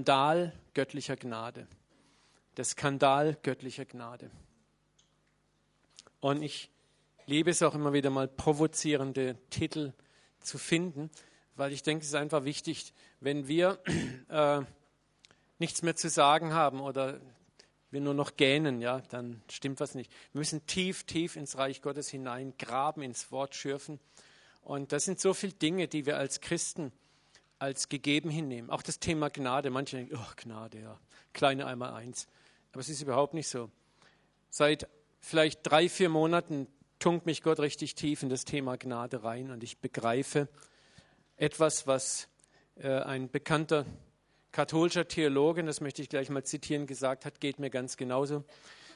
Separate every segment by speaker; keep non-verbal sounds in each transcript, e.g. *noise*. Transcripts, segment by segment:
Speaker 1: Skandal göttlicher Gnade. Der Skandal göttlicher Gnade. Und ich liebe es auch immer wieder mal provozierende Titel zu finden, weil ich denke, es ist einfach wichtig, wenn wir *clears throat* äh, nichts mehr zu sagen haben oder wir nur noch gähnen, ja, dann stimmt was nicht. Wir müssen tief, tief ins Reich Gottes hinein graben, ins Wort schürfen. Und das sind so viele Dinge, die wir als Christen als gegeben hinnehmen. Auch das Thema Gnade. Manche denken, oh, Gnade, ja, kleine einmal eins. Aber es ist überhaupt nicht so. Seit vielleicht drei, vier Monaten tunkt mich Gott richtig tief in das Thema Gnade rein und ich begreife etwas, was äh, ein bekannter katholischer Theologe, das möchte ich gleich mal zitieren, gesagt hat, geht mir ganz genauso.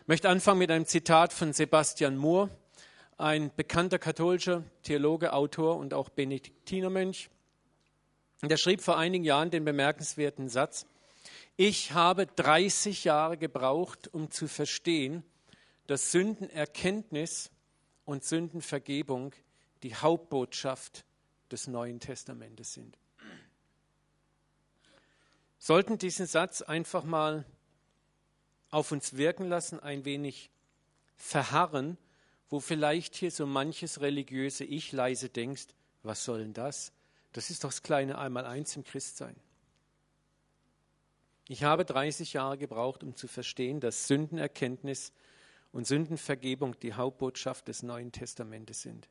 Speaker 1: Ich möchte anfangen mit einem Zitat von Sebastian Moore, ein bekannter katholischer Theologe, Autor und auch Benediktinermönch. Und er schrieb vor einigen Jahren den bemerkenswerten Satz, ich habe 30 Jahre gebraucht, um zu verstehen, dass Sündenerkenntnis und Sündenvergebung die Hauptbotschaft des Neuen Testamentes sind. Sollten diesen Satz einfach mal auf uns wirken lassen, ein wenig verharren, wo vielleicht hier so manches religiöse Ich leise denkst, was soll denn das? Das ist doch das kleine Einmaleins im Christsein. Ich habe 30 Jahre gebraucht, um zu verstehen, dass Sündenerkenntnis und Sündenvergebung die Hauptbotschaft des Neuen Testamentes sind.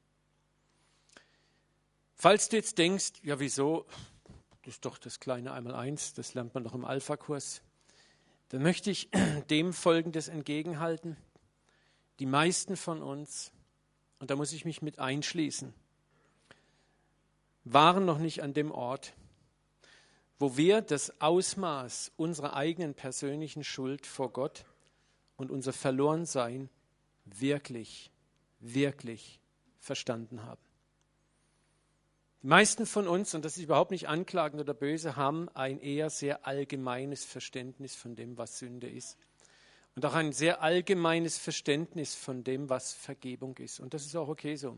Speaker 1: Falls du jetzt denkst, ja wieso, das ist doch das kleine Einmaleins, das lernt man doch im Alpha-Kurs, dann möchte ich *clears throat* dem Folgendes entgegenhalten. Die meisten von uns, und da muss ich mich mit einschließen, waren noch nicht an dem Ort, wo wir das Ausmaß unserer eigenen persönlichen Schuld vor Gott und unser Verlorensein wirklich, wirklich verstanden haben. Die meisten von uns, und das ist überhaupt nicht anklagend oder böse, haben ein eher sehr allgemeines Verständnis von dem, was Sünde ist. Und auch ein sehr allgemeines Verständnis von dem, was Vergebung ist. Und das ist auch okay so.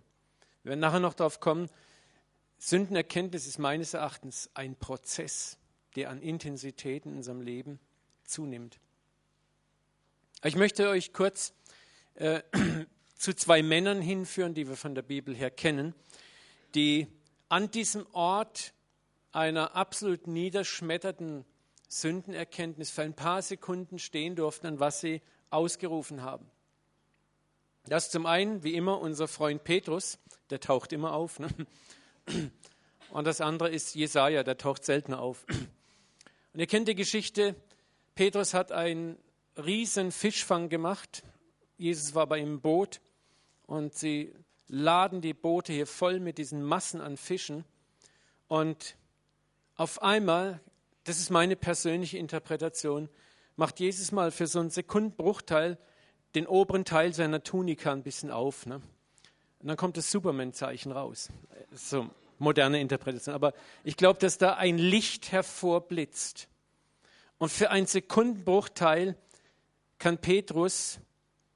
Speaker 1: Wir werden nachher noch darauf kommen, Sündenerkenntnis ist meines Erachtens ein Prozess, der an Intensität in unserem Leben zunimmt. Ich möchte euch kurz äh, *clears throat* zu zwei Männern hinführen, die wir von der Bibel her kennen, die an diesem Ort einer absolut niederschmetterten Sündenerkenntnis für ein paar Sekunden stehen durften, an was sie ausgerufen haben. Das zum einen, wie immer, unser Freund Petrus, der taucht immer auf. Ne? Und das andere ist Jesaja, der taucht seltener auf. Und ihr kennt die Geschichte, Petrus hat einen riesen Fischfang gemacht. Jesus war bei ihm im Boot und sie laden die Boote hier voll mit diesen Massen an Fischen. Und auf einmal, das ist meine persönliche Interpretation, macht Jesus mal für so einen Sekundenbruchteil den oberen Teil seiner Tunika ein bisschen auf. Ne? Und dann kommt das Superman-Zeichen raus. So moderne Interpretation. Aber ich glaube, dass da ein Licht hervorblitzt. Und für einen Sekundenbruchteil kann Petrus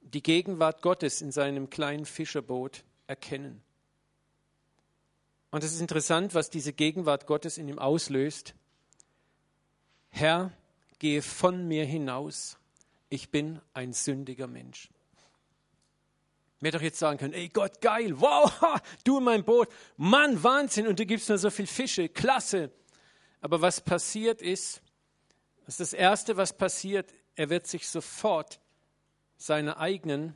Speaker 1: die Gegenwart Gottes in seinem kleinen Fischerboot erkennen. Und es ist interessant, was diese Gegenwart Gottes in ihm auslöst. Herr, gehe von mir hinaus. Ich bin ein sündiger Mensch. Ich hätte doch jetzt sagen können, ey Gott, geil, wow, *laughs* du in meinem Boot, Mann, Wahnsinn, und du gibst mir so viel Fische, klasse. Aber was passiert ist, das ist das Erste, was passiert, er wird sich sofort seiner eigenen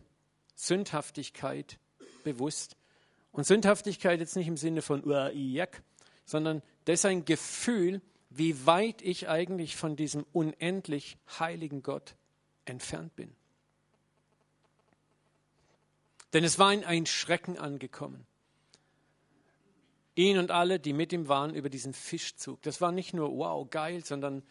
Speaker 1: Sündhaftigkeit bewusst. Und Sündhaftigkeit jetzt nicht im Sinne von Uaijak, sondern das ist ein Gefühl, wie weit ich eigentlich von diesem unendlich heiligen Gott entfernt bin. Denn es war in ein Schrecken angekommen. Ihn und alle, die mit ihm waren, über diesen Fischzug. Das war nicht nur wow, geil, sondern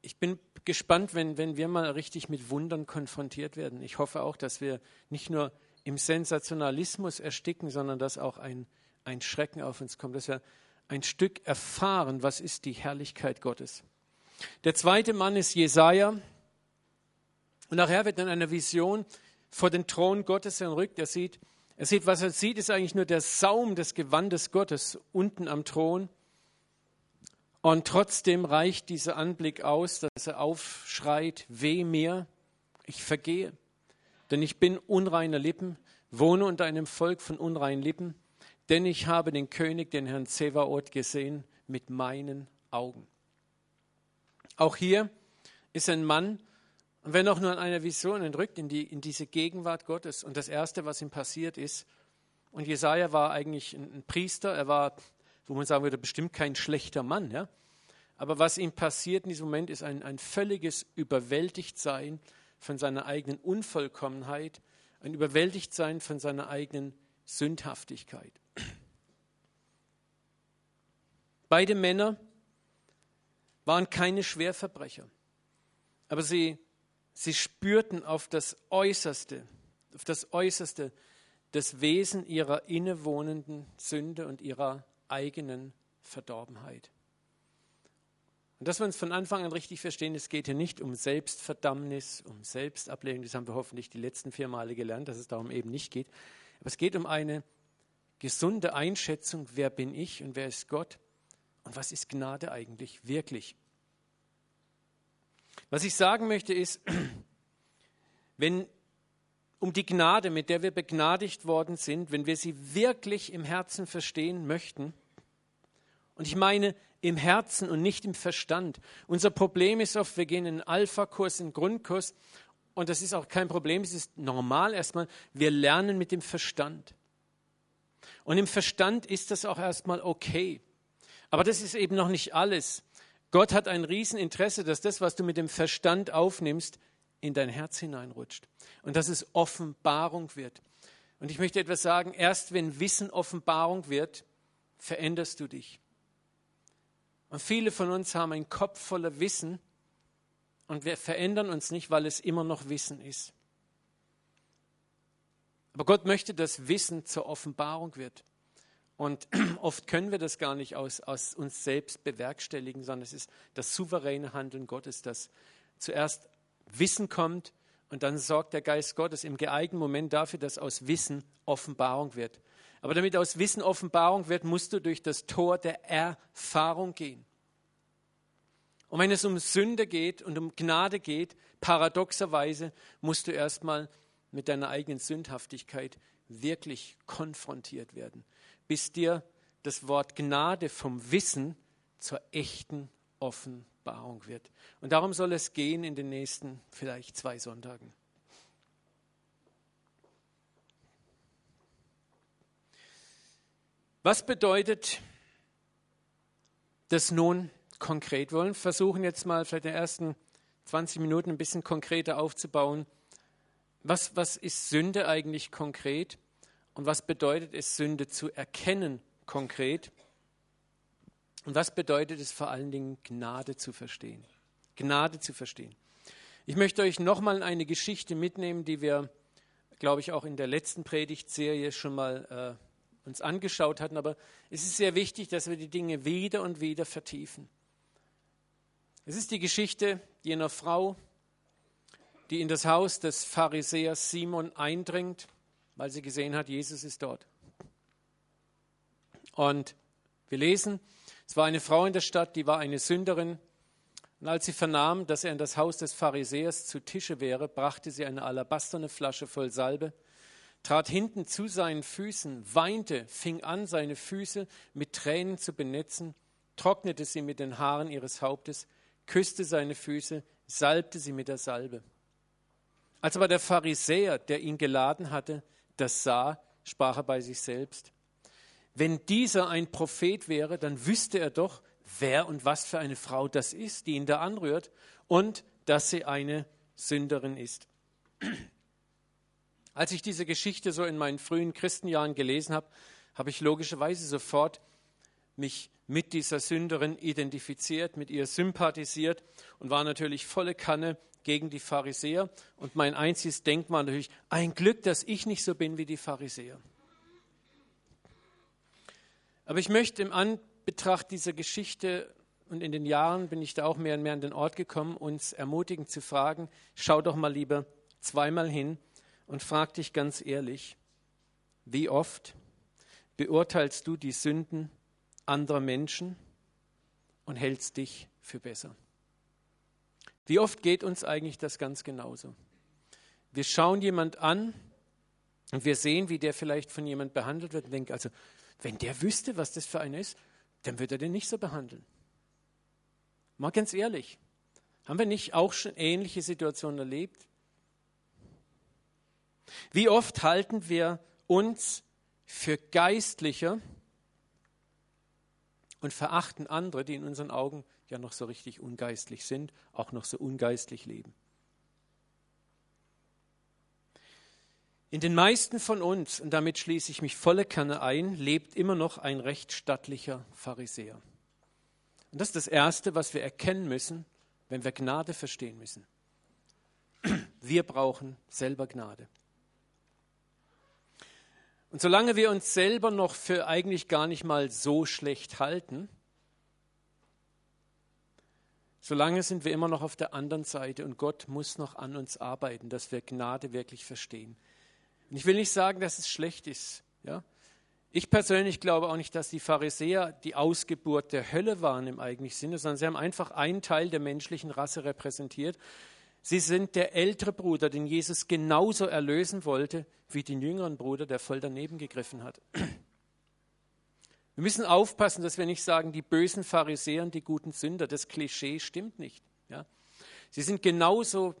Speaker 1: ich bin gespannt, wenn, wenn wir mal richtig mit Wundern konfrontiert werden. Ich hoffe auch, dass wir nicht nur im Sensationalismus ersticken, sondern dass auch ein, ein Schrecken auf uns kommt, dass wir ein Stück erfahren, was ist die Herrlichkeit Gottes. Der zweite Mann ist Jesaja. Und nachher wird dann eine Vision vor den Thron Gottes entrückt. Er sieht, er sieht, was er sieht, ist eigentlich nur der Saum des Gewandes Gottes unten am Thron. Und trotzdem reicht dieser Anblick aus, dass er aufschreit, weh mir, ich vergehe. Denn ich bin unreiner Lippen, wohne unter einem Volk von unreinen Lippen, denn ich habe den König, den Herrn Zevaot, gesehen mit meinen Augen. Auch hier ist ein Mann, und wenn auch nur an einer Vision entrückt in, die, in diese Gegenwart Gottes. Und das Erste, was ihm passiert ist, und Jesaja war eigentlich ein, Priester, er war, wo man sagen würde, bestimmt kein schlechter Mann, ja. Aber was ihm passiert in diesem Moment, ist ein, ein völliges Überwältigtsein von seiner eigenen Unvollkommenheit, ein Überwältigtsein von seiner eigenen Sündhaftigkeit. Beide Männer waren keine Schwerverbrecher, aber sie, sie spürten auf das Äußerste, auf das Äußerste das Wesen ihrer innewohnenden Sünde und ihrer eigenen Verdorbenheit. Und dass wir uns von Anfang an richtig verstehen, es geht hier nicht um Selbstverdammnis, um Selbstablehnung, das haben wir hoffentlich die letzten vier Male gelernt, dass es darum eben nicht geht. Aber es geht um eine gesunde Einschätzung, wer bin ich und wer ist Gott und was ist Gnade eigentlich wirklich. Was ich sagen möchte ist, wenn um die Gnade, mit der wir begnadigt worden sind, wenn wir sie wirklich im Herzen verstehen möchten, und ich meine im Herzen und nicht im Verstand. Unser Problem ist oft, wir gehen in einen Alpha-Kurs, in einen Grundkurs, und das ist auch kein Problem, es ist normal erstmal, wir lernen mit dem Verstand. Und im Verstand ist das auch erstmal okay. Aber das ist eben noch nicht alles. Gott hat ein Rieseninteresse, dass das, was du mit dem Verstand aufnimmst, in dein Herz hineinrutscht und dass es Offenbarung wird. Und ich möchte etwas sagen, erst wenn Wissen Offenbarung wird, veränderst du dich. Und viele von uns haben einen Kopf voller Wissen und wir verändern uns nicht, weil es immer noch Wissen ist. Aber Gott möchte, dass Wissen zur Offenbarung wird. Und *clears throat* oft können wir das gar nicht aus, aus uns selbst bewerkstelligen, sondern es ist das souveräne Handeln Gottes, das zuerst Wissen kommt und dann sorgt der Geist Gottes im geeigneten Moment dafür, dass aus Wissen Offenbarung wird. Aber damit aus Wissen Offenbarung wird, musst du durch das Tor der Erfahrung gehen. Und wenn es um Sünde geht und um Gnade geht, paradoxerweise musst du erstmal mit deiner eigenen Sündhaftigkeit wirklich konfrontiert werden, bis dir das Wort Gnade vom Wissen zur echten Offenbarung wird. Und darum soll es gehen in den nächsten vielleicht zwei Sonntagen. Was bedeutet das nun konkret? Wir wollen versuchen jetzt mal vielleicht in den ersten 20 Minuten ein bisschen konkreter aufzubauen. Was, was ist Sünde eigentlich konkret? Und was bedeutet es, Sünde zu erkennen konkret? Und was bedeutet es vor allen Dingen, Gnade zu verstehen? Gnade zu verstehen. Ich möchte euch nochmal eine Geschichte mitnehmen, die wir, glaube ich, auch in der letzten Predigtserie schon mal äh, uns angeschaut hatten, aber es ist sehr wichtig, dass wir die Dinge wieder und wieder vertiefen. Es ist die Geschichte jener Frau, die in das Haus des Pharisäers Simon eindringt, weil sie gesehen hat, Jesus ist dort. Und wir lesen, es war eine Frau in der Stadt, die war eine Sünderin. Und als sie vernahm, dass er in das Haus des Pharisäers zu Tische wäre, brachte sie eine alabasterne Flasche voll Salbe trat hinten zu seinen Füßen, weinte, fing an, seine Füße mit Tränen zu benetzen, trocknete sie mit den Haaren ihres Hauptes, küsste seine Füße, salbte sie mit der Salbe. Als aber der Pharisäer, der ihn geladen hatte, das sah, sprach er bei sich selbst, wenn dieser ein Prophet wäre, dann wüsste er doch, wer und was für eine Frau das ist, die ihn da anrührt, und dass sie eine Sünderin ist. *clears throat* Als ich diese Geschichte so in meinen frühen Christenjahren gelesen habe, habe ich logischerweise sofort mich mit dieser Sünderin identifiziert, mit ihr sympathisiert und war natürlich volle Kanne gegen die Pharisäer. Und mein einziges Denken war natürlich, ein Glück, dass ich nicht so bin wie die Pharisäer. Aber ich möchte im Anbetracht dieser Geschichte und in den Jahren bin ich da auch mehr und mehr an den Ort gekommen, uns ermutigend zu fragen, schau doch mal lieber zweimal hin, und frag dich ganz ehrlich, wie oft beurteilst du die Sünden anderer Menschen und hältst dich für besser. Wie oft geht uns eigentlich das ganz genauso? Wir schauen jemand an und wir sehen, wie der vielleicht von jemand behandelt wird und denken, also wenn der wüsste, was das für einer ist, dann würde er den nicht so behandeln. Mal ganz ehrlich, haben wir nicht auch schon ähnliche Situationen erlebt? Wie oft halten wir uns für geistlicher und verachten andere, die in unseren Augen ja noch so richtig ungeistlich sind, auch noch so ungeistlich leben. In den meisten von uns, und damit schließe ich mich volle Kanne ein, lebt immer noch ein recht stattlicher Pharisäer. Und das ist das Erste, was wir erkennen müssen, wenn wir Gnade verstehen müssen. Wir brauchen selber Gnade. Und solange wir uns selber noch für eigentlich gar nicht mal so schlecht halten, solange sind wir immer noch auf der anderen Seite und Gott muss noch an uns arbeiten, dass wir Gnade wirklich verstehen. Und ich will nicht sagen, dass es schlecht ist. Ja? Ich persönlich glaube auch nicht, dass die Pharisäer die Ausgeburt der Hölle waren im eigentlichen Sinne, sondern sie haben einfach einen Teil der menschlichen Rasse repräsentiert. Sie sind der ältere Bruder, den Jesus genauso erlösen wollte wie den jüngeren Bruder, der voll daneben gegriffen hat. *clears throat* Wir müssen aufpassen, dass wir nicht sagen, die bösen Pharisäer und die guten Sünder. Das Klischee stimmt nicht. Ja? Sie sind genauso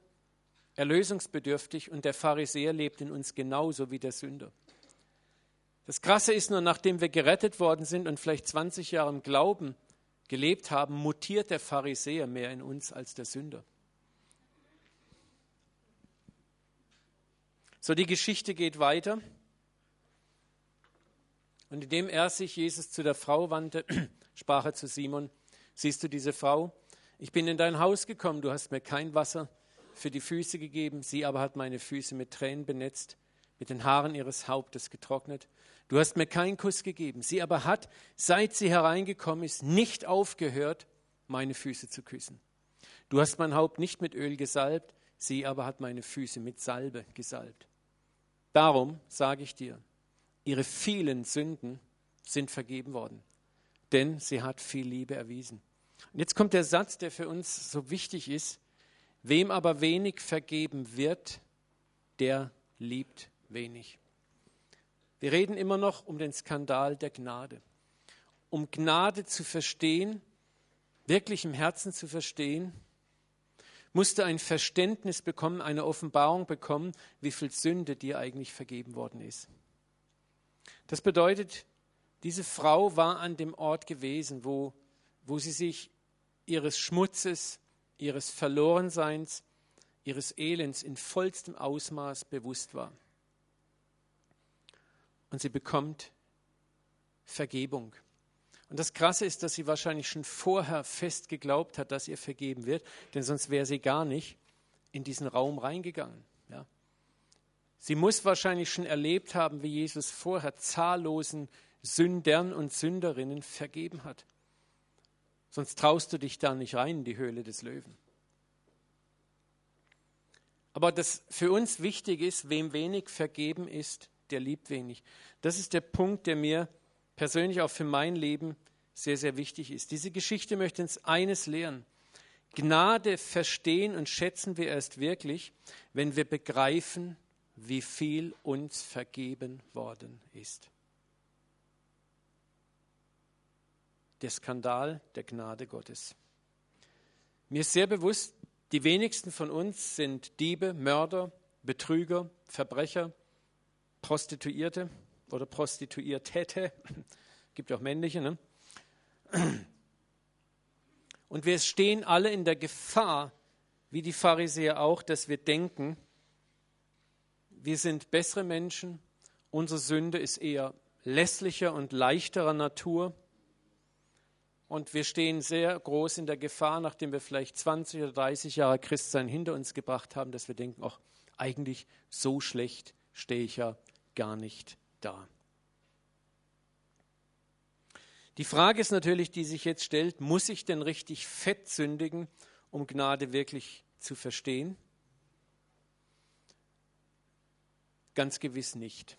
Speaker 1: erlösungsbedürftig und der Pharisäer lebt in uns genauso wie der Sünder. Das Krasse ist nur, nachdem wir gerettet worden sind und vielleicht 20 Jahre im Glauben gelebt haben, mutiert der Pharisäer mehr in uns als der Sünder. So, die Geschichte geht weiter. Und indem er sich Jesus zu der Frau wandte, *clears throat* sprach er zu Simon, siehst du diese Frau? Ich bin in dein Haus gekommen, du hast mir kein Wasser für die Füße gegeben, sie aber hat meine Füße mit Tränen benetzt, mit den Haaren ihres Hauptes getrocknet. Du hast mir keinen Kuss gegeben, sie aber hat, seit sie hereingekommen ist, nicht aufgehört, meine Füße zu küssen. Du hast mein Haupt nicht mit Öl gesalbt, sie aber hat meine Füße mit Salbe gesalbt. Darum sage ich dir, ihre vielen Sünden sind vergeben worden, denn sie hat viel Liebe erwiesen. Und jetzt kommt der Satz, der für uns so wichtig ist, Wem aber wenig vergeben wird, der liebt wenig. Wir reden immer noch um den Skandal der Gnade. Um Gnade zu verstehen, wirklich im Herzen zu verstehen, musste ein Verständnis bekommen, eine Offenbarung bekommen, wie viel Sünde dir eigentlich vergeben worden ist. Das bedeutet, diese Frau war an dem Ort gewesen, wo, wo sie sich ihres Schmutzes, ihres Verlorenseins, ihres Elends in vollstem Ausmaß bewusst war. Und sie bekommt Vergebung. Und das Krasse ist, dass sie wahrscheinlich schon vorher fest geglaubt hat, dass ihr vergeben wird, denn sonst wäre sie gar nicht in diesen Raum reingegangen. Ja. Sie muss wahrscheinlich schon erlebt haben, wie Jesus vorher zahllosen Sündern und Sünderinnen vergeben hat. Sonst traust du dich da nicht rein in die Höhle des Löwen. Aber das für uns wichtig ist, wem wenig vergeben ist, der liebt wenig. Das ist der Punkt, der mir persönlich auch für mein Leben sehr, sehr wichtig ist. Diese Geschichte möchte uns eines lehren. Gnade verstehen und schätzen wir erst wirklich, wenn wir begreifen, wie viel uns vergeben worden ist. der Skandal der Gnade Gottes. Mir ist sehr bewusst, die wenigsten von uns sind Diebe, Mörder, Betrüger, Verbrecher, Prostituierte oder Prostituiertäte. *clears throat* Gibt auch männliche. Ne? *clears throat* Und wir stehen alle in der Gefahr, wie die Pharisäer auch, dass wir denken, wir sind bessere Menschen, unsere Sünde ist eher lässlicher und leichterer Natur und wir stehen sehr groß in der Gefahr, nachdem wir vielleicht 20 oder 30 Jahre Christsein hinter uns gebracht haben, dass wir denken, ach, eigentlich so schlecht stehe ich ja gar nicht da. Die Frage ist natürlich, die sich jetzt stellt, muss ich denn richtig fett sündigen, um Gnade wirklich zu verstehen? Ganz gewiss nicht.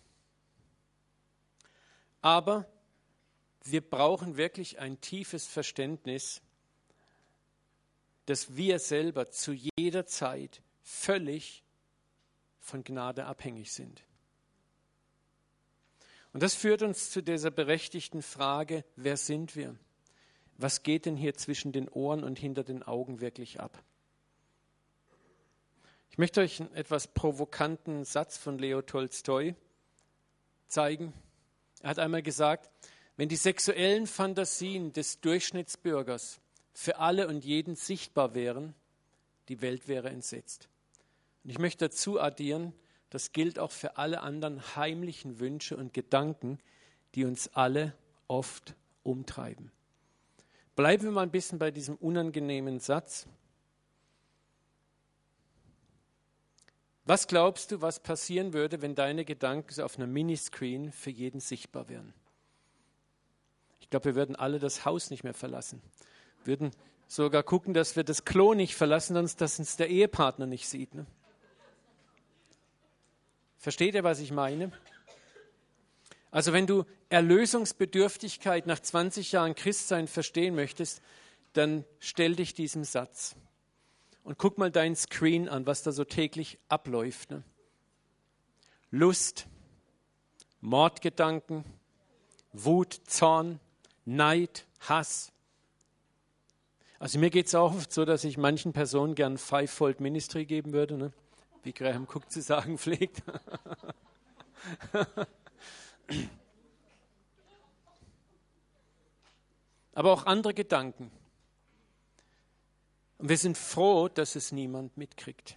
Speaker 1: Aber wir brauchen wirklich ein tiefes Verständnis dass wir selber zu jeder Zeit völlig von Gnade abhängig sind. Und das führt uns zu dieser berechtigten Frage, wer sind wir? Was geht denn hier zwischen den Ohren und hinter den Augen wirklich ab? Ich möchte euch einen etwas provokanten Satz von Leo Tolstoi zeigen. Er hat einmal gesagt, wenn die sexuellen Fantasien des Durchschnittsbürgers für alle und jeden sichtbar wären, die Welt wäre entsetzt. Und ich möchte dazu addieren, das gilt auch für alle anderen heimlichen Wünsche und Gedanken, die uns alle oft umtreiben. Bleiben wir mal ein bisschen bei diesem unangenehmen Satz. Was glaubst du, was passieren würde, wenn deine Gedanken auf einem Miniscreen für jeden sichtbar wären? Ich glaube, wir würden alle das Haus nicht mehr verlassen. Würden sogar gucken, dass wir das Klo nicht verlassen, sonst dass uns der Ehepartner nicht sieht. Ne? Versteht ihr, was ich meine? Also wenn du Erlösungsbedürftigkeit nach 20 Jahren Christsein verstehen möchtest, dann stell dich diesem Satz und guck mal deinen Screen an, was da so täglich abläuft. Ne? Lust, Mordgedanken, Wut, Zorn, Neid, Hass. Also mir geht es auch oft so, dass ich manchen Personen gern Fivefold Ministry geben würde. Ne? Wie Graham Cook zu sagen pflegt. Aber auch andere Gedanken. Und wir sind froh, dass es niemand mitkriegt.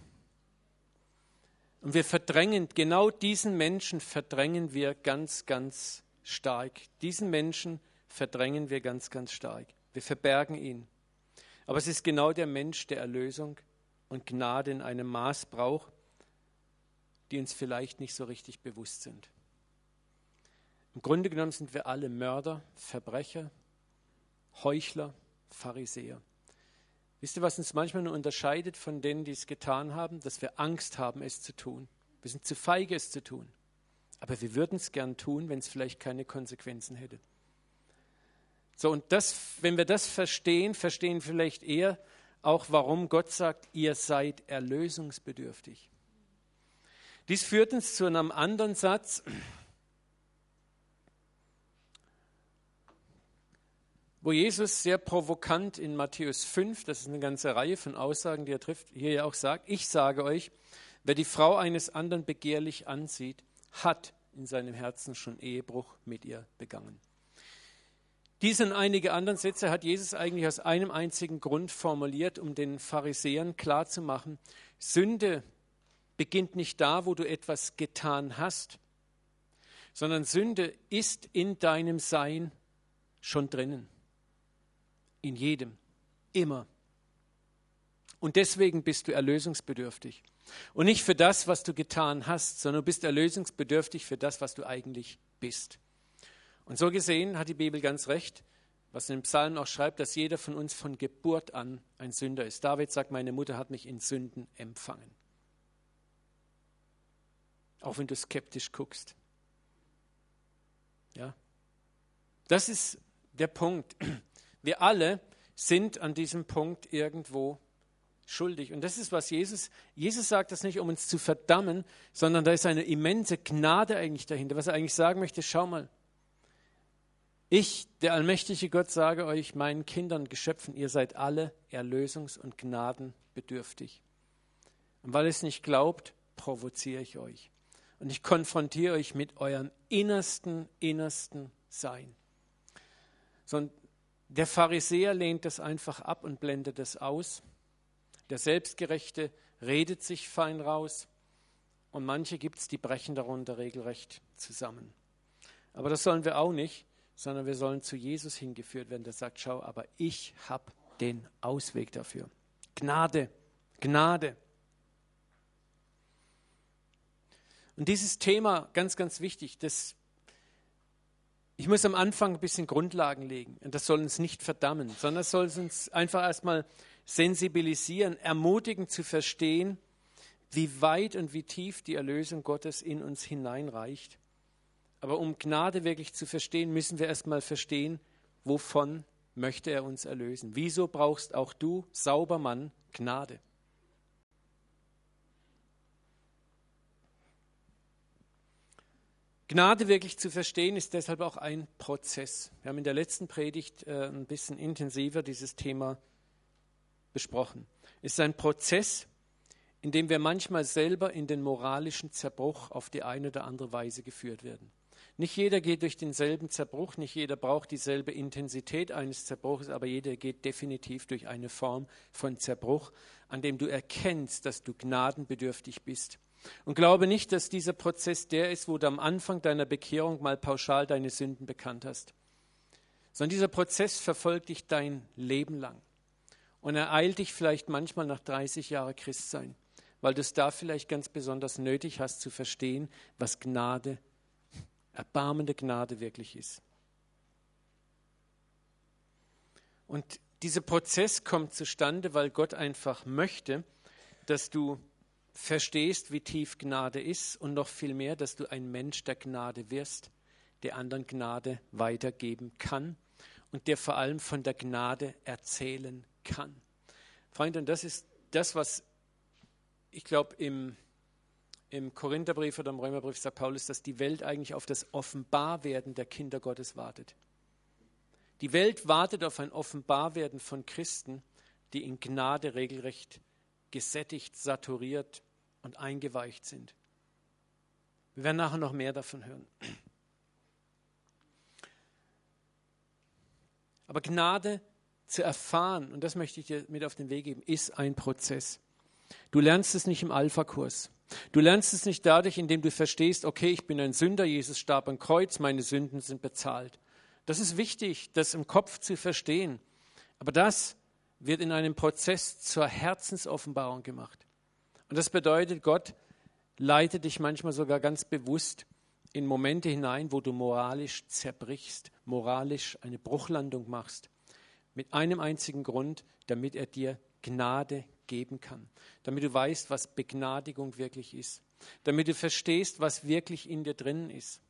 Speaker 1: Und wir verdrängen, genau diesen Menschen verdrängen wir ganz, ganz stark. Diesen Menschen verdrängen wir ganz, ganz stark. Wir verbergen ihn. Aber es ist genau der Mensch der Erlösung und Gnade in einem Maß braucht, die uns vielleicht nicht so richtig bewusst sind. Im Grunde genommen sind wir alle Mörder, Verbrecher, Heuchler, Pharisäer. Wisst ihr, was uns manchmal nur unterscheidet von denen, die es getan haben? Dass wir Angst haben, es zu tun. Wir sind zu feige, es zu tun. Aber wir würden es gern tun, wenn es vielleicht keine Konsequenzen hätte. So, und das, wenn wir das verstehen, verstehen vielleicht eher auch, warum Gott sagt, ihr seid erlösungsbedürftig. Dies führt uns zu einem anderen Satz. wo Jesus sehr provokant in Matthäus 5, das ist eine ganze Reihe von Aussagen, die er trifft, hier ja auch sagt, ich sage euch, wer die Frau eines anderen begehrlich ansieht, hat in seinem Herzen schon Ehebruch mit ihr begangen. Diese und einige anderen Sätze hat Jesus eigentlich aus einem einzigen Grund formuliert, um den Pharisäern klarzumachen, Sünde beginnt nicht da, wo du etwas getan hast, sondern Sünde ist in deinem Sein schon drinnen. In jedem. Immer. Und deswegen bist du erlösungsbedürftig. Und nicht für das, was du getan hast, sondern du bist erlösungsbedürftig für das, was du eigentlich bist. Und so gesehen hat die Bibel ganz recht, was in den Psalmen auch schreibt, dass jeder von uns von Geburt an ein Sünder ist. David sagt, meine Mutter hat mich in Sünden empfangen auch wenn du skeptisch guckst. Ja? Das ist der Punkt. Wir alle sind an diesem Punkt irgendwo schuldig. Und das ist, was Jesus, Jesus sagt das nicht, um uns zu verdammen, sondern da ist eine immense Gnade eigentlich dahinter. Was er eigentlich sagen möchte, schau mal, ich, der allmächtige Gott, sage euch, meinen Kindern, Geschöpfen, ihr seid alle erlösungs- und gnadenbedürftig. Und weil ihr es nicht glaubt, provoziere ich euch. Und ich konfrontiere euch mit eurem innersten, innersten Sein. So, der Pharisäer lehnt das einfach ab und blendet es aus. Der Selbstgerechte redet sich fein raus. Und manche gibt es, die brechen darunter regelrecht zusammen. Aber das sollen wir auch nicht, sondern wir sollen zu Jesus hingeführt werden, der sagt, schau, aber ich habe den Ausweg dafür. Gnade, Gnade. Und dieses Thema, ganz, ganz wichtig, das, ich muss am Anfang ein bisschen Grundlagen legen. Und das soll uns nicht verdammen, sondern es soll uns einfach erstmal sensibilisieren, ermutigen zu verstehen, wie weit und wie tief die Erlösung Gottes in uns hineinreicht. Aber um Gnade wirklich zu verstehen, müssen wir erstmal verstehen, wovon möchte er uns erlösen. Wieso brauchst auch du, sauber Mann, Gnade? Gnade wirklich zu verstehen ist deshalb auch ein Prozess. Wir haben in der letzten Predigt äh, ein bisschen intensiver dieses Thema besprochen. Es ist ein Prozess, in dem wir manchmal selber in den moralischen Zerbruch auf die eine oder andere Weise geführt werden. Nicht jeder geht durch denselben Zerbruch, nicht jeder braucht dieselbe Intensität eines Zerbruches, aber jeder geht definitiv durch eine Form von Zerbruch, an dem du erkennst, dass du gnadenbedürftig bist und glaube nicht, dass dieser Prozess der ist, wo du am Anfang deiner Bekehrung mal pauschal deine Sünden bekannt hast, sondern dieser Prozess verfolgt dich dein Leben lang und er eilt dich vielleicht manchmal nach 30 Jahren Christsein, weil du es da vielleicht ganz besonders nötig hast zu verstehen, was Gnade, erbarmende Gnade wirklich ist. Und dieser Prozess kommt zustande, weil Gott einfach möchte, dass du verstehst, wie tief Gnade ist und noch viel mehr, dass du ein Mensch der Gnade wirst, der anderen Gnade weitergeben kann und der vor allem von der Gnade erzählen kann. Freunde, und das ist das, was ich glaube im, im Korintherbrief oder im Römerbrief sagt Paulus, dass die Welt eigentlich auf das Offenbarwerden der Kinder Gottes wartet. Die Welt wartet auf ein Offenbarwerden von Christen, die in Gnade regelrecht gesättigt, saturiert und eingeweicht sind. Wir werden nachher noch mehr davon hören. Aber Gnade zu erfahren, und das möchte ich dir mit auf den Weg geben, ist ein Prozess. Du lernst es nicht im Alpha-Kurs. Du lernst es nicht dadurch, indem du verstehst, okay, ich bin ein Sünder, Jesus starb am Kreuz, meine Sünden sind bezahlt. Das ist wichtig, das im Kopf zu verstehen. Aber das wird in einem Prozess zur Herzensoffenbarung gemacht. Und das bedeutet, Gott leitet dich manchmal sogar ganz bewusst in Momente hinein, wo du moralisch zerbrichst, moralisch eine Bruchlandung machst. Mit einem einzigen Grund, damit er dir Gnade geben kann. Damit du weißt, was Begnadigung wirklich ist. Damit du verstehst, was wirklich in dir drin ist.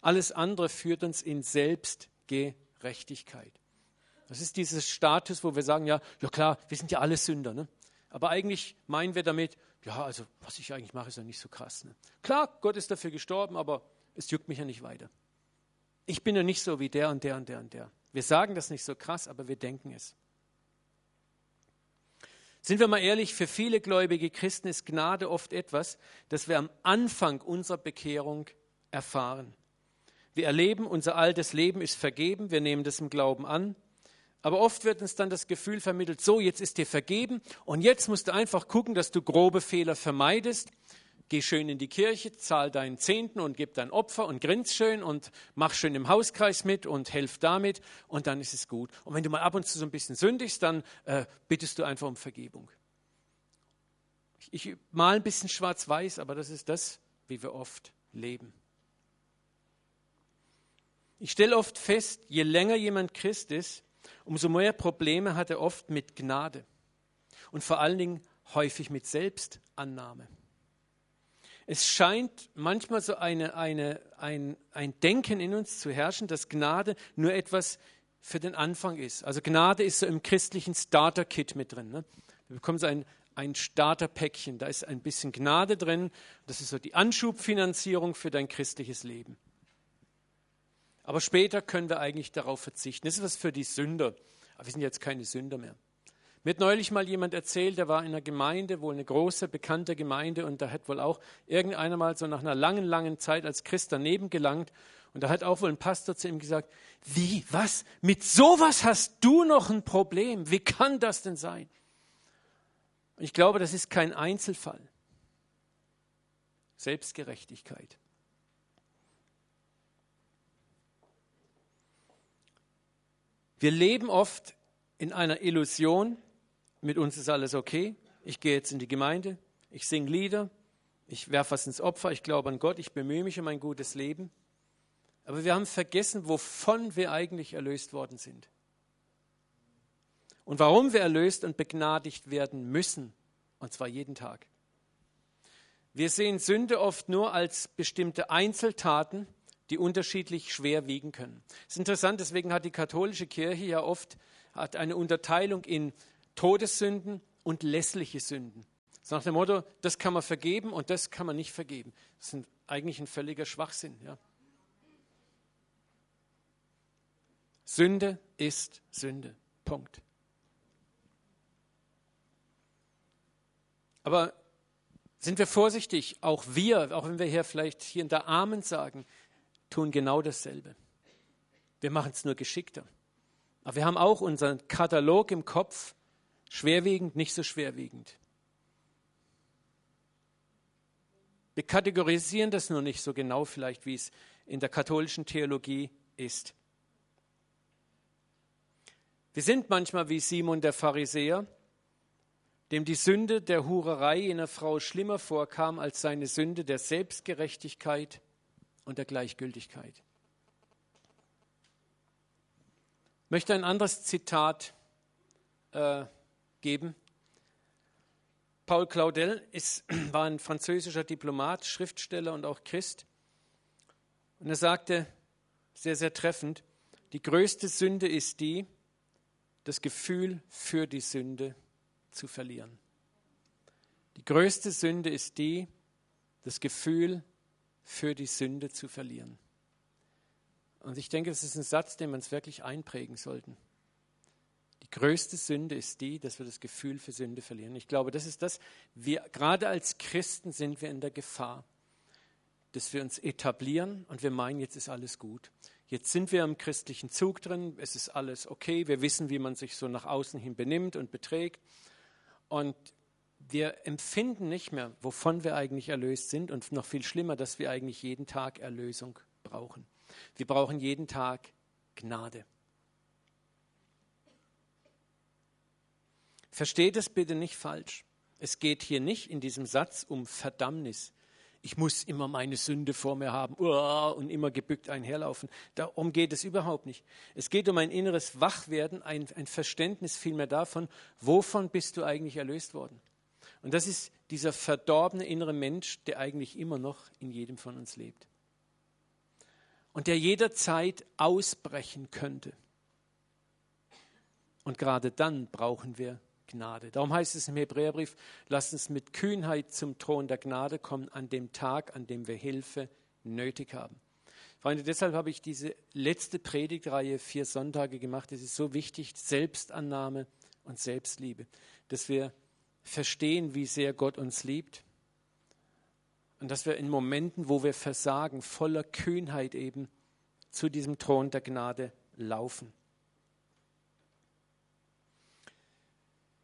Speaker 1: Alles andere führt uns in Selbstgerechtigkeit. Das ist dieses Status, wo wir sagen, ja, ja klar, wir sind ja alle Sünder. Ne? Aber eigentlich meinen wir damit, ja, also was ich eigentlich mache, ist ja nicht so krass. Ne? Klar, Gott ist dafür gestorben, aber es juckt mich ja nicht weiter. Ich bin ja nicht so wie der und der und der und der. Wir sagen das nicht so krass, aber wir denken es. Sind wir mal ehrlich, für viele gläubige Christen ist Gnade oft etwas, das wir am Anfang unserer Bekehrung erfahren. Wir erleben, unser altes Leben ist vergeben, wir nehmen das im Glauben an aber oft wird uns dann das Gefühl vermittelt, so, jetzt ist dir vergeben und jetzt musst du einfach gucken, dass du grobe Fehler vermeidest. Geh schön in die Kirche, zahl deinen Zehnten und gib dein Opfer und grinst schön und mach schön im Hauskreis mit und helf damit und dann ist es gut. Und wenn du mal ab und zu so ein bisschen sündigst, dann äh, bittest du einfach um Vergebung. Ich, ich mal ein bisschen schwarz-weiß, aber das ist das, wie wir oft leben. Ich stelle oft fest, je länger jemand Christ ist, umso mehr Probleme hat er oft mit Gnade und vor allen Dingen häufig mit Selbstannahme. Es scheint manchmal so eine, eine, ein, ein Denken in uns zu herrschen, dass Gnade nur etwas für den Anfang ist. Also Gnade ist so im christlichen Starter-Kit mit drin. Ne? Wir bekommen so ein, ein Starterpäckchen, da ist ein bisschen Gnade drin. Das ist so die Anschubfinanzierung für dein christliches Leben. Aber später können wir eigentlich darauf verzichten. Das ist was für die Sünder. Aber wir sind jetzt keine Sünder mehr. Mir hat neulich mal jemand erzählt, der war in einer Gemeinde, wohl eine große, bekannte Gemeinde, und da hat wohl auch irgendeiner mal so nach einer langen, langen Zeit als Christ daneben gelangt. Und da hat auch wohl ein Pastor zu ihm gesagt, wie, was, mit sowas hast du noch ein Problem? Wie kann das denn sein? Und ich glaube, das ist kein Einzelfall. Selbstgerechtigkeit. Wir leben oft in einer Illusion, mit uns ist alles okay, ich gehe jetzt in die Gemeinde, ich singe Lieder, ich werfe was ins Opfer, ich glaube an Gott, ich bemühe mich um ein gutes Leben. Aber wir haben vergessen, wovon wir eigentlich erlöst worden sind. Und warum wir erlöst und begnadigt werden müssen, und zwar jeden Tag. Wir sehen Sünde oft nur als bestimmte Einzeltaten, die unterschiedlich schwer wiegen können. Es ist interessant, deswegen hat die katholische Kirche ja oft hat eine Unterteilung in Todessünden und lässliche Sünden. So nach dem Motto, das kann man vergeben und das kann man nicht vergeben. Das ist eigentlich ein völliger Schwachsinn. Ja. Sünde ist Sünde. Punkt. Aber sind wir vorsichtig, auch wir, auch wenn wir hier vielleicht hier in der Amen sagen, tun genau dasselbe. Wir machen es nur geschickter. Aber wir haben auch unseren Katalog im Kopf, schwerwiegend, nicht so schwerwiegend. Wir kategorisieren das nur nicht so genau vielleicht, wie es in der katholischen Theologie ist. Wir sind manchmal wie Simon der Pharisäer, dem die Sünde der Hurerei einer Frau schlimmer vorkam als seine Sünde der Selbstgerechtigkeit und der Gleichgültigkeit. Ich möchte ein anderes Zitat äh, geben. Paul Claudel ist, *clears throat* war ein französischer Diplomat, Schriftsteller und auch Christ. Und er sagte sehr, sehr treffend, die größte Sünde ist die, das Gefühl für die Sünde zu verlieren. Die größte Sünde ist die, das Gefühl für die Sünde zu verlieren. Und ich denke, das ist ein Satz, den wir uns wirklich einprägen sollten. Die größte Sünde ist die, dass wir das Gefühl für Sünde verlieren. Ich glaube, das ist das. Wir, gerade als Christen sind wir in der Gefahr, dass wir uns etablieren und wir meinen, jetzt ist alles gut. Jetzt sind wir im christlichen Zug drin, es ist alles okay, wir wissen, wie man sich so nach außen hin benimmt und beträgt. Und wir empfinden nicht mehr, wovon wir eigentlich erlöst sind und noch viel schlimmer, dass wir eigentlich jeden Tag Erlösung brauchen. Wir brauchen jeden Tag Gnade. Versteht es bitte nicht falsch. Es geht hier nicht in diesem Satz um Verdammnis ich muss immer meine Sünde vor mir haben und immer gebückt einherlaufen. Darum geht es überhaupt nicht. Es geht um ein inneres Wachwerden, ein, ein Verständnis vielmehr davon, wovon bist du eigentlich erlöst worden. Und das ist dieser verdorbene innere Mensch, der eigentlich immer noch in jedem von uns lebt. Und der jederzeit ausbrechen könnte. Und gerade dann brauchen wir Gnade. Darum heißt es im Hebräerbrief, lasst uns mit Kühnheit zum Thron der Gnade kommen an dem Tag, an dem wir Hilfe nötig haben. Freunde, deshalb habe ich diese letzte Predigtreihe vier Sonntage gemacht. Es ist so wichtig, Selbstannahme und Selbstliebe, dass wir verstehen, wie sehr Gott uns liebt und dass wir in Momenten, wo wir versagen, voller Kühnheit eben zu diesem Thron der Gnade laufen.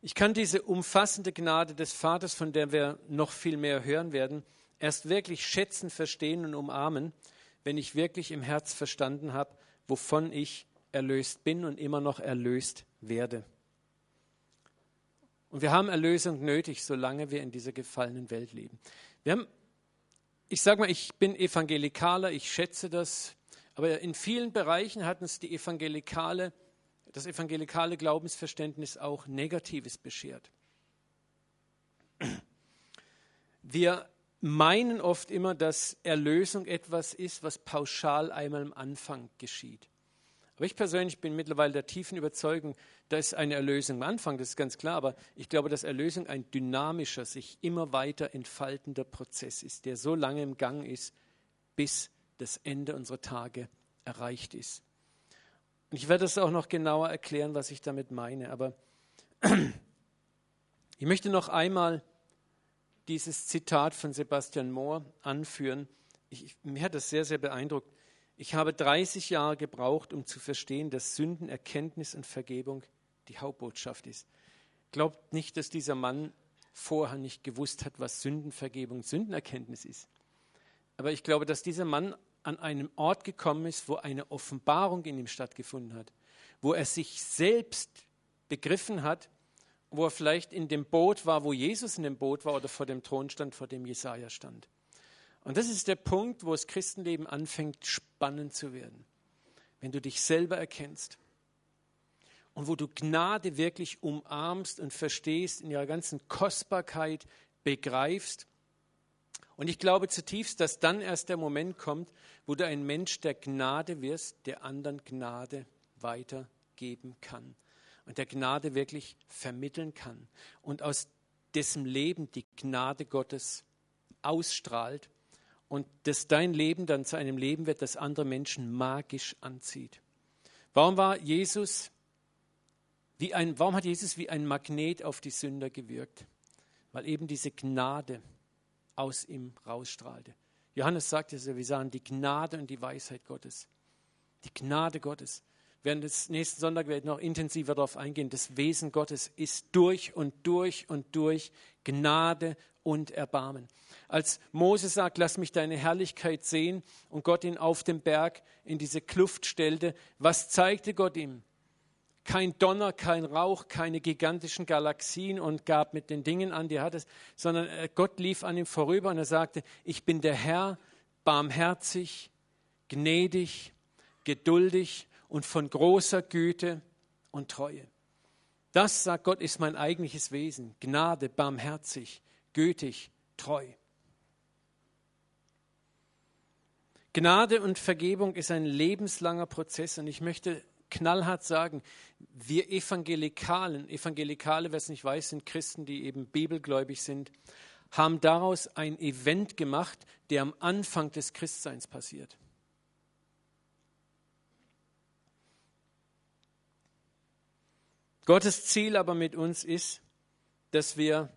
Speaker 1: Ich kann diese umfassende Gnade des Vaters, von der wir noch viel mehr hören werden, erst wirklich schätzen, verstehen und umarmen, wenn ich wirklich im Herz verstanden habe, wovon ich erlöst bin und immer noch erlöst werde. Und wir haben Erlösung nötig, solange wir in dieser gefallenen Welt leben. Wir haben, ich sage mal, ich bin Evangelikaler, ich schätze das, aber in vielen Bereichen hat uns die evangelikale das evangelikale Glaubensverständnis auch Negatives beschert. Wir meinen oft immer, dass Erlösung etwas ist, was pauschal einmal am Anfang geschieht. Aber ich persönlich bin mittlerweile der tiefen Überzeugung, da ist eine Erlösung am Anfang, das ist ganz klar, aber ich glaube, dass Erlösung ein dynamischer, sich immer weiter entfaltender Prozess ist, der so lange im Gang ist, bis das Ende unserer Tage erreicht ist. Und ich werde es auch noch genauer erklären, was ich damit meine. Aber *clears throat* ich möchte noch einmal dieses Zitat von Sebastian Mohr anführen. Ich, mir hat das sehr, sehr beeindruckt. Ich habe 30 Jahre gebraucht, um zu verstehen, dass Sündenerkenntnis und Vergebung die Hauptbotschaft ist. Glaubt nicht, dass dieser Mann vorher nicht gewusst hat, was Sündenvergebung, Sündenerkenntnis ist. Aber ich glaube, dass dieser Mann an einem Ort gekommen ist, wo eine Offenbarung in ihm stattgefunden hat, wo er sich selbst begriffen hat, wo er vielleicht in dem Boot war, wo Jesus in dem Boot war oder vor dem Thron stand, vor dem Jesaja stand. Und das ist der Punkt, wo das Christenleben anfängt, spannend zu werden. Wenn du dich selber erkennst und wo du Gnade wirklich umarmst und verstehst, in ihrer ganzen Kostbarkeit begreifst Und ich glaube zutiefst, dass dann erst der Moment kommt, wo du ein Mensch der Gnade wirst, der anderen Gnade weitergeben kann und der Gnade wirklich vermitteln kann und aus dessen Leben die Gnade Gottes ausstrahlt und dass dein Leben dann zu einem Leben wird, das andere Menschen magisch anzieht. Warum war Jesus wie ein, warum hat Jesus wie ein Magnet auf die Sünder gewirkt? Weil eben diese Gnade aus ihm rausstrahlte. Johannes sagt es ja, wir sahen die Gnade und die Weisheit Gottes. Die Gnade Gottes. Während des nächsten Sonntag werde ich noch intensiver darauf eingehen. Das Wesen Gottes ist durch und durch und durch Gnade und Erbarmen. Als Mose sagt, lass mich deine Herrlichkeit sehen und Gott ihn auf dem Berg in diese Kluft stellte, was zeigte Gott ihm? kein Donner, kein Rauch, keine gigantischen Galaxien und gab mit den Dingen an, die er hatte, sondern äh, Gott lief an ihm vorüber und er sagte, ich bin der Herr, barmherzig, gnädig, geduldig und von großer Güte und Treue. Das, sagt Gott, ist mein eigentliches Wesen. Gnade, barmherzig, gütig, treu. Gnade und Vergebung ist ein lebenslanger Prozess und ich möchte knallhart sagen, wir Evangelikalen, Evangelikale, wer es nicht weiß, sind Christen, die eben bibelgläubig sind, haben daraus ein Event gemacht, der am Anfang des Christseins passiert. Gottes Ziel aber mit uns ist, dass wir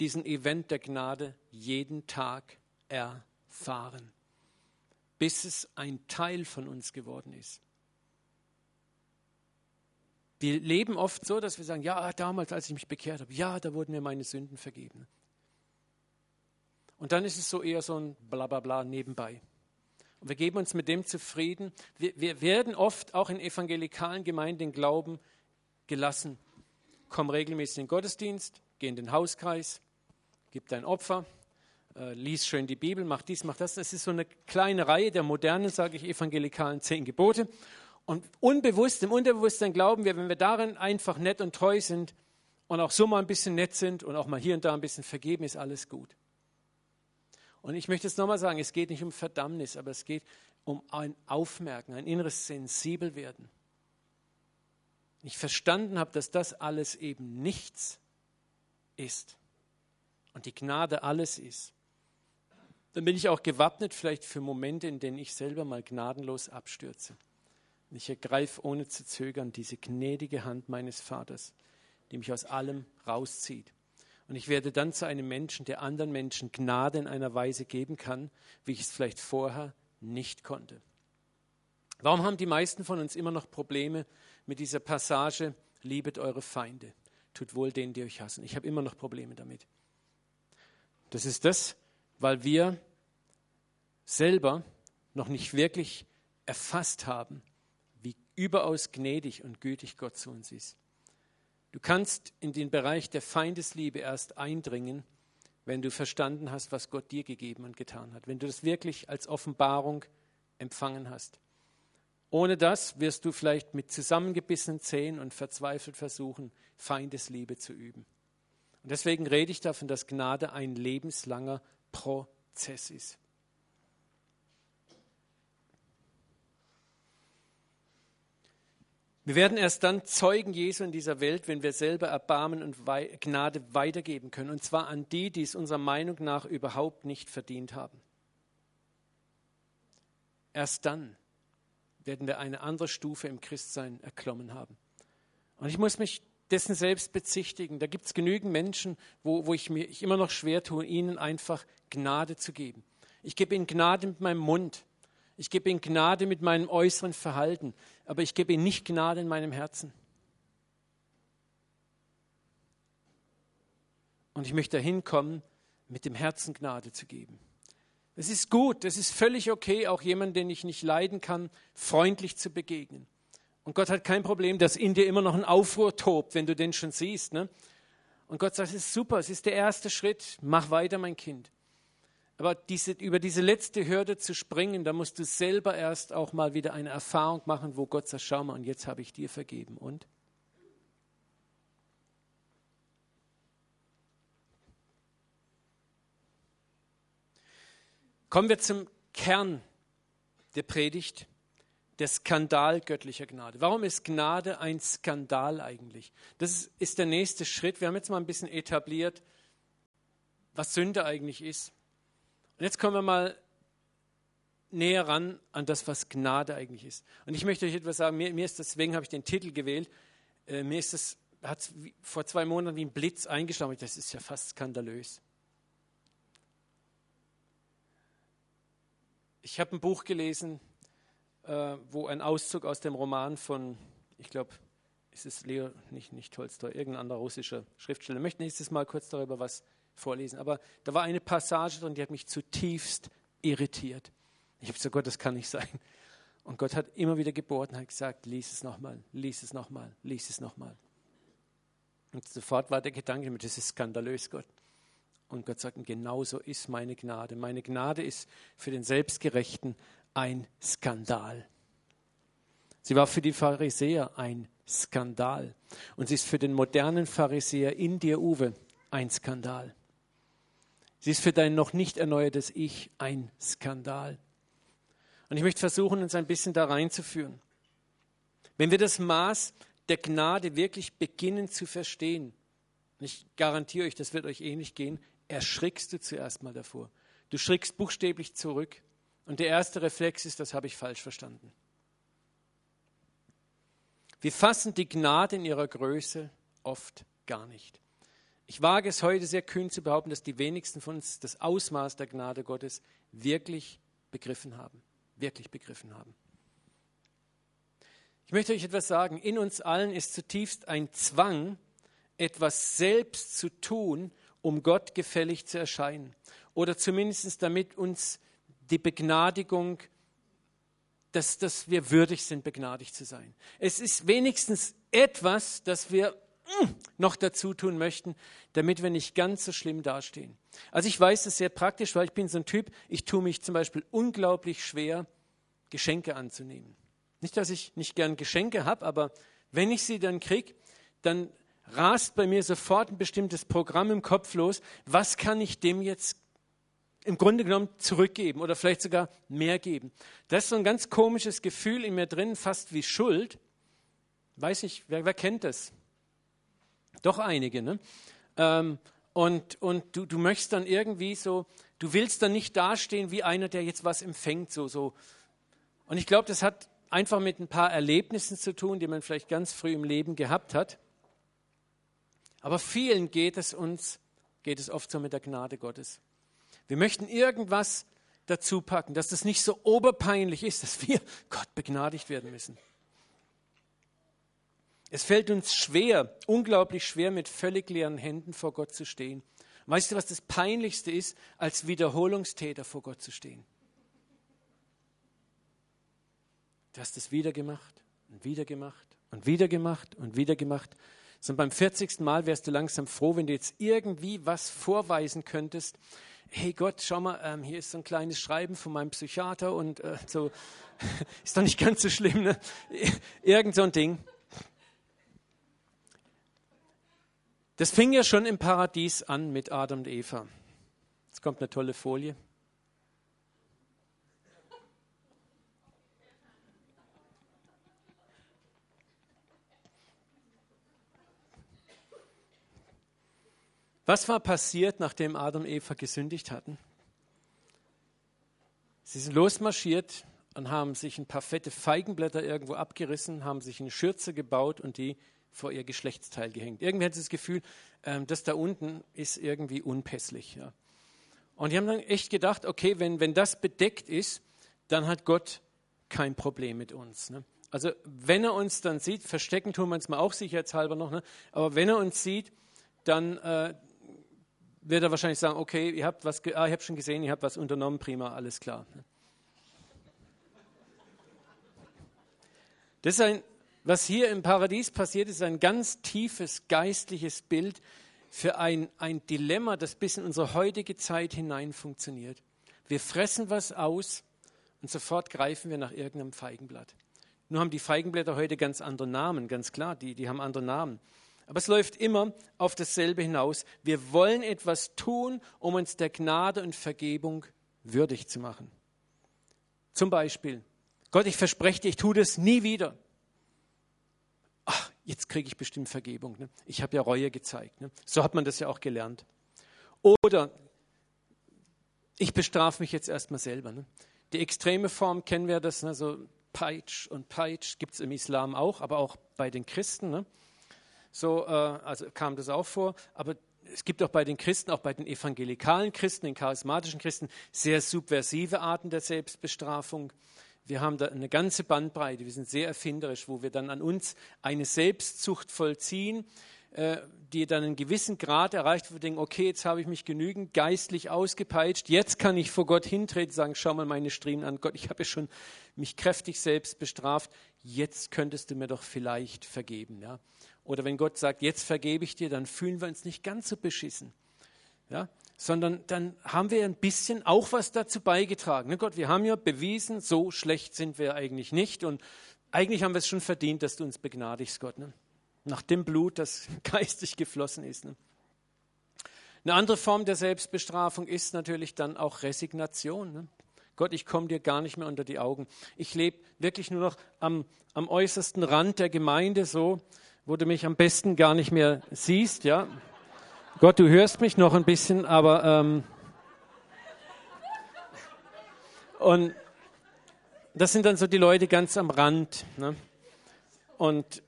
Speaker 1: diesen Event der Gnade jeden Tag erfahren, bis es ein Teil von uns geworden ist. Wir leben oft so, dass wir sagen, ja, damals, als ich mich bekehrt habe, ja, da wurden mir meine Sünden vergeben. Und dann ist es so eher so ein Blablabla nebenbei. Und wir geben uns mit dem zufrieden. Wir, wir werden oft auch in evangelikalen Gemeinden den Glauben gelassen. Komm regelmäßig in den Gottesdienst, geh in den Hauskreis, gib dein Opfer, äh, lies schön die Bibel, mach dies, mach das. Das ist so eine kleine Reihe der modernen, sage ich, evangelikalen zehn Gebote. Und unbewusst, im Unterbewusstsein glauben wir, wenn wir darin einfach nett und treu sind und auch so mal ein bisschen nett sind und auch mal hier und da ein bisschen vergeben, ist alles gut. Und ich möchte es nochmal sagen, es geht nicht um Verdammnis, aber es geht um ein Aufmerken, ein inneres Sensibelwerden. Ich verstanden habe, dass das alles eben nichts ist und die Gnade alles ist. Dann bin ich auch gewappnet vielleicht für Momente, in denen ich selber mal gnadenlos abstürze. Ich ergreife ohne zu zögern diese gnädige Hand meines Vaters, die mich aus allem rauszieht. Und ich werde dann zu einem Menschen, der anderen Menschen Gnade in einer Weise geben kann, wie ich es vielleicht vorher nicht konnte. Warum haben die meisten von uns immer noch Probleme mit dieser Passage, liebet eure Feinde, tut wohl denen, die euch hassen? Ich habe immer noch Probleme damit. Das ist das, weil wir selber noch nicht wirklich erfasst haben, überaus gnädig und gütig Gott zu uns ist. Du kannst in den Bereich der Feindesliebe erst eindringen, wenn du verstanden hast, was Gott dir gegeben und getan hat, wenn du das wirklich als Offenbarung empfangen hast. Ohne das wirst du vielleicht mit zusammengebissenen Zähnen und verzweifelt versuchen, Feindesliebe zu üben. Und deswegen rede ich davon, dass Gnade ein lebenslanger Prozess ist. Wir werden erst dann Zeugen Jesu in dieser Welt, wenn wir selber Erbarmen und Gnade weitergeben können. Und zwar an die, die es unserer Meinung nach überhaupt nicht verdient haben. Erst dann werden wir eine andere Stufe im Christsein erklommen haben. Und ich muss mich dessen selbst bezichtigen. Da gibt es genügend Menschen, wo, wo ich mir ich immer noch schwer tue, ihnen einfach Gnade zu geben. Ich gebe ihnen Gnade mit meinem Mund. Ich gebe ihnen Gnade mit meinem äußeren Verhalten, aber ich gebe ihnen nicht Gnade in meinem Herzen. Und ich möchte dahin kommen, mit dem Herzen Gnade zu geben. Es ist gut, es ist völlig okay, auch jemanden, den ich nicht leiden kann, freundlich zu begegnen. Und Gott hat kein Problem, dass in dir immer noch ein Aufruhr tobt, wenn du den schon siehst. Ne? Und Gott sagt, es ist super, es ist der erste Schritt, mach weiter, mein Kind. Aber diese, über diese letzte Hürde zu springen, da musst du selber erst auch mal wieder eine Erfahrung machen, wo Gott sagt, schau mal, und jetzt habe ich dir vergeben. Und? Kommen wir zum Kern der Predigt, der Skandal göttlicher Gnade. Warum ist Gnade ein Skandal eigentlich? Das ist der nächste Schritt. Wir haben jetzt mal ein bisschen etabliert, was Sünde eigentlich ist. Und jetzt kommen wir mal näher ran an das, was Gnade eigentlich ist. Und ich möchte euch etwas sagen, mir, mir ist deswegen habe ich den Titel gewählt, äh, mir ist das, hat vor zwei Monaten wie ein Blitz eingeschlagen, das ist ja fast skandalös. Ich habe ein Buch gelesen, äh, wo ein Auszug aus dem Roman von, ich glaube, ist es Leo, nicht, nicht Tolstoi, irgendein anderer russischer Schriftsteller. Ich möchte nächstes Mal kurz darüber was vorlesen. Aber da war eine Passage drin, die hat mich zutiefst irritiert. Ich habe gesagt, Gott, das kann nicht sein. Und Gott hat immer wieder gebohrt und hat gesagt, lies es nochmal, lies es nochmal, lies es nochmal. Und sofort war der Gedanke, das ist skandalös, Gott. Und Gott sagt, genau so ist meine Gnade. Meine Gnade ist für den Selbstgerechten ein Skandal. Sie war für die Pharisäer ein Skandal. Und sie ist für den modernen Pharisäer in dir, Uwe, ein Skandal. Sie ist für dein noch nicht erneuertes Ich ein Skandal. Und ich möchte versuchen, uns ein bisschen da reinzuführen. Wenn wir das Maß der Gnade wirklich beginnen zu verstehen, und ich garantiere euch, das wird euch ähnlich gehen, erschrickst du zuerst mal davor. Du schrickst buchstäblich zurück. Und der erste Reflex ist, das habe ich falsch verstanden. Wir fassen die Gnade in ihrer Größe oft gar nicht. Ich wage es heute sehr kühn zu behaupten, dass die wenigsten von uns das Ausmaß der Gnade Gottes wirklich begriffen haben. Wirklich begriffen haben. Ich möchte euch etwas sagen. In uns allen ist zutiefst ein Zwang, etwas selbst zu tun, um Gott gefällig zu erscheinen. Oder zumindest damit uns die Begnadigung, dass, dass wir würdig sind, begnadigt zu sein. Es ist wenigstens etwas, das wir mm, noch dazu tun möchten, damit wir nicht ganz so schlimm dastehen. Also ich weiß das sehr praktisch, weil ich bin so ein Typ, ich tue mich zum Beispiel unglaublich schwer, Geschenke anzunehmen. Nicht, dass ich nicht gern Geschenke habe, aber wenn ich sie dann kriege, dann rast bei mir sofort ein bestimmtes Programm im Kopf los. Was kann ich dem jetzt im Grunde genommen zurückgeben oder vielleicht sogar mehr geben? Das ist so ein ganz komisches Gefühl in mir drin, fast wie Schuld. Weiß ich, wer, wer kennt das? Doch einige, ne? Ähm, und und du, du möchtest dann irgendwie so, du willst dann nicht dastehen wie einer, der jetzt was empfängt, so, so. Und ich glaube, das hat einfach mit ein paar Erlebnissen zu tun, die man vielleicht ganz früh im Leben gehabt hat. Aber vielen geht es uns, geht es oft so mit der Gnade Gottes. Wir möchten irgendwas dazu packen, dass das nicht so oberpeinlich ist, dass wir *laughs* Gott begnadigt werden müssen. Es fällt uns schwer, unglaublich schwer, mit völlig leeren Händen vor Gott zu stehen. Weißt du, was das Peinlichste ist, als Wiederholungstäter vor Gott zu stehen? Du hast es wieder gemacht und wieder gemacht und wieder gemacht und wieder gemacht. So beim 40. Mal wärst du langsam froh, wenn du jetzt irgendwie was vorweisen könntest. Hey Gott, schau mal, ähm, hier ist so ein kleines Schreiben von meinem Psychiater und äh, so, *laughs* ist doch nicht ganz so schlimm, ne? Irgend so ein Ding. Das fing ja schon im Paradies an mit Adam und Eva. Jetzt kommt eine tolle Folie. Was war passiert, nachdem Adam und Eva gesündigt hatten? Sie sind losmarschiert und haben sich ein paar fette Feigenblätter irgendwo abgerissen, haben sich eine Schürze gebaut und die vor ihr Geschlechtsteil gehängt. Irgendwie hat sie das Gefühl, ähm, das da unten ist irgendwie unpässlich. Und die haben dann echt gedacht, okay, wenn, wenn das bedeckt ist, dann hat Gott kein Problem mit uns. Ne? Also wenn er uns dann sieht, verstecken tun wir uns mal auch sicherheitshalber noch, ne? aber wenn er uns sieht, dann, äh, wird er wahrscheinlich sagen, okay, ihr habt was, ah, ich habe schon gesehen, ihr habt was unternommen, prima, alles klar. Das ist ein, was hier im Paradies passiert, ist ein ganz tiefes geistliches Bild für ein, ein Dilemma, das bis in unsere heutige Zeit hinein funktioniert. Wir fressen was aus und sofort greifen wir nach irgendeinem Feigenblatt. Nur haben die Feigenblätter heute ganz andere Namen, ganz klar, die, die haben andere Namen. Aber es läuft immer auf dasselbe hinaus. Wir wollen etwas tun, um uns der Gnade und Vergebung würdig zu machen. Zum Beispiel, Gott, ich verspreche dir, ich tue das nie wieder. Ach, jetzt kriege ich bestimmt Vergebung. Ne? Ich habe ja Reue gezeigt. Ne? So hat man das ja auch gelernt. Oder ich bestrafe mich jetzt erstmal selber. Ne? Die extreme Form kennen wir das, ne? so Peitsch und Peitsch gibt es im Islam auch, aber auch bei den Christen. Ne? So, äh, also kam das auch vor. Aber es gibt auch bei den Christen, auch bei den evangelikalen Christen, den charismatischen Christen, sehr subversive Arten der Selbstbestrafung. Wir haben da eine ganze Bandbreite, wir sind sehr erfinderisch, wo wir dann an uns eine Selbstzucht vollziehen, äh, die dann einen gewissen Grad erreicht, wo wir denken, okay, jetzt habe ich mich genügend geistlich ausgepeitscht, jetzt kann ich vor Gott hintreten und sagen, schau mal meine Striemen an, Gott, ich habe ja schon mich kräftig selbst bestraft, jetzt könntest du mir doch vielleicht vergeben. Ja? Oder wenn Gott sagt, jetzt vergebe ich dir, dann fühlen wir uns nicht ganz so beschissen. Ja? Sondern dann haben wir ein bisschen auch was dazu beigetragen. Ne Gott, wir haben ja bewiesen, so schlecht sind wir eigentlich nicht. Und eigentlich haben wir es schon verdient, dass du uns begnadigst, Gott. Ne? Nach dem Blut, das *laughs* geistig geflossen ist. Ne? Eine andere Form der Selbstbestrafung ist natürlich dann auch Resignation. Ne? Gott, ich komme dir gar nicht mehr unter die Augen. Ich lebe wirklich nur noch am, am äußersten Rand der Gemeinde so wo du mich am besten gar nicht mehr siehst, ja. Gott, du hörst mich noch ein bisschen, aber ähm, und das sind dann so die Leute ganz am Rand. Ne? Und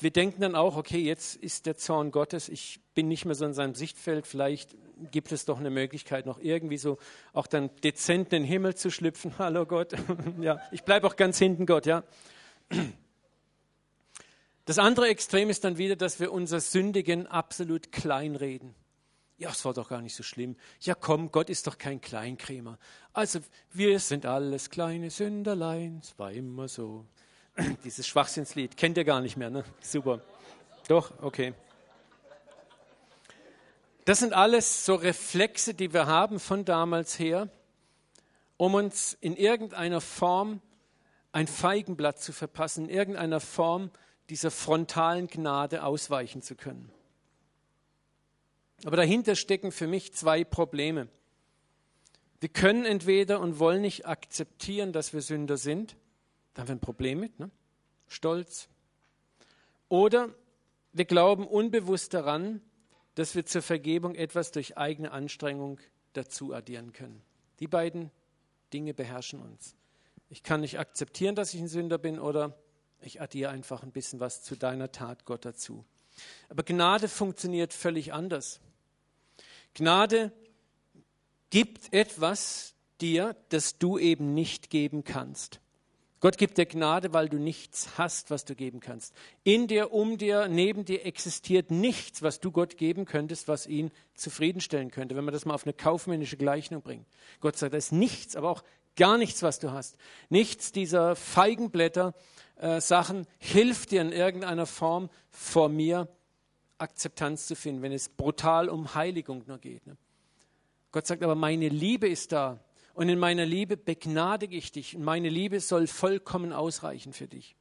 Speaker 1: wir denken dann auch, okay, jetzt ist der Zorn Gottes, ich bin nicht mehr so in seinem Sichtfeld, vielleicht gibt es doch eine Möglichkeit, noch irgendwie so auch dann dezent in den Himmel zu schlüpfen. *laughs* Hallo Gott, *laughs* ja, ich bleibe auch ganz hinten, Gott, ja. Das andere Extrem ist dann wieder, dass wir unser Sündigen absolut kleinreden. Ja, es war doch gar nicht so schlimm. Ja, komm, Gott ist doch kein Kleinkrämer. Also, wir sind alles kleine Sünderlein. Es war immer so. *clears throat* Dieses Schwachsinnslied kennt ihr gar nicht mehr, ne? Super. Doch, okay. Das sind alles so Reflexe, die wir haben von damals her, um uns in irgendeiner Form ein Feigenblatt zu verpassen, in irgendeiner Form dieser frontalen Gnade ausweichen zu können. Aber dahinter stecken für mich zwei Probleme. Wir können entweder und wollen nicht akzeptieren, dass wir Sünder sind, da haben wir ein Problem mit, ne? Stolz. Oder wir glauben unbewusst daran, dass wir zur Vergebung etwas durch eigene Anstrengung dazu addieren können. Die beiden Dinge beherrschen uns. Ich kann nicht akzeptieren, dass ich ein Sünder bin oder ich addiere einfach ein bisschen was zu deiner Tat, Gott, dazu. Aber Gnade funktioniert völlig anders. Gnade gibt etwas dir, das du eben nicht geben kannst. Gott gibt dir Gnade, weil du nichts hast, was du geben kannst. In dir, um dir, neben dir existiert nichts, was du Gott geben könntest, was ihn zufriedenstellen könnte, wenn man das mal auf eine kaufmännische Gleichnung bringt. Gott sagt, da ist nichts, aber auch gar nichts, was du hast. Nichts dieser Feigenblätter, äh, Sachen hilft dir in irgendeiner Form vor mir Akzeptanz zu finden, wenn es brutal um Heiligung nur geht. Ne? Gott sagt aber, meine Liebe ist da und in meiner Liebe begnadige ich dich und meine Liebe soll vollkommen ausreichen für dich.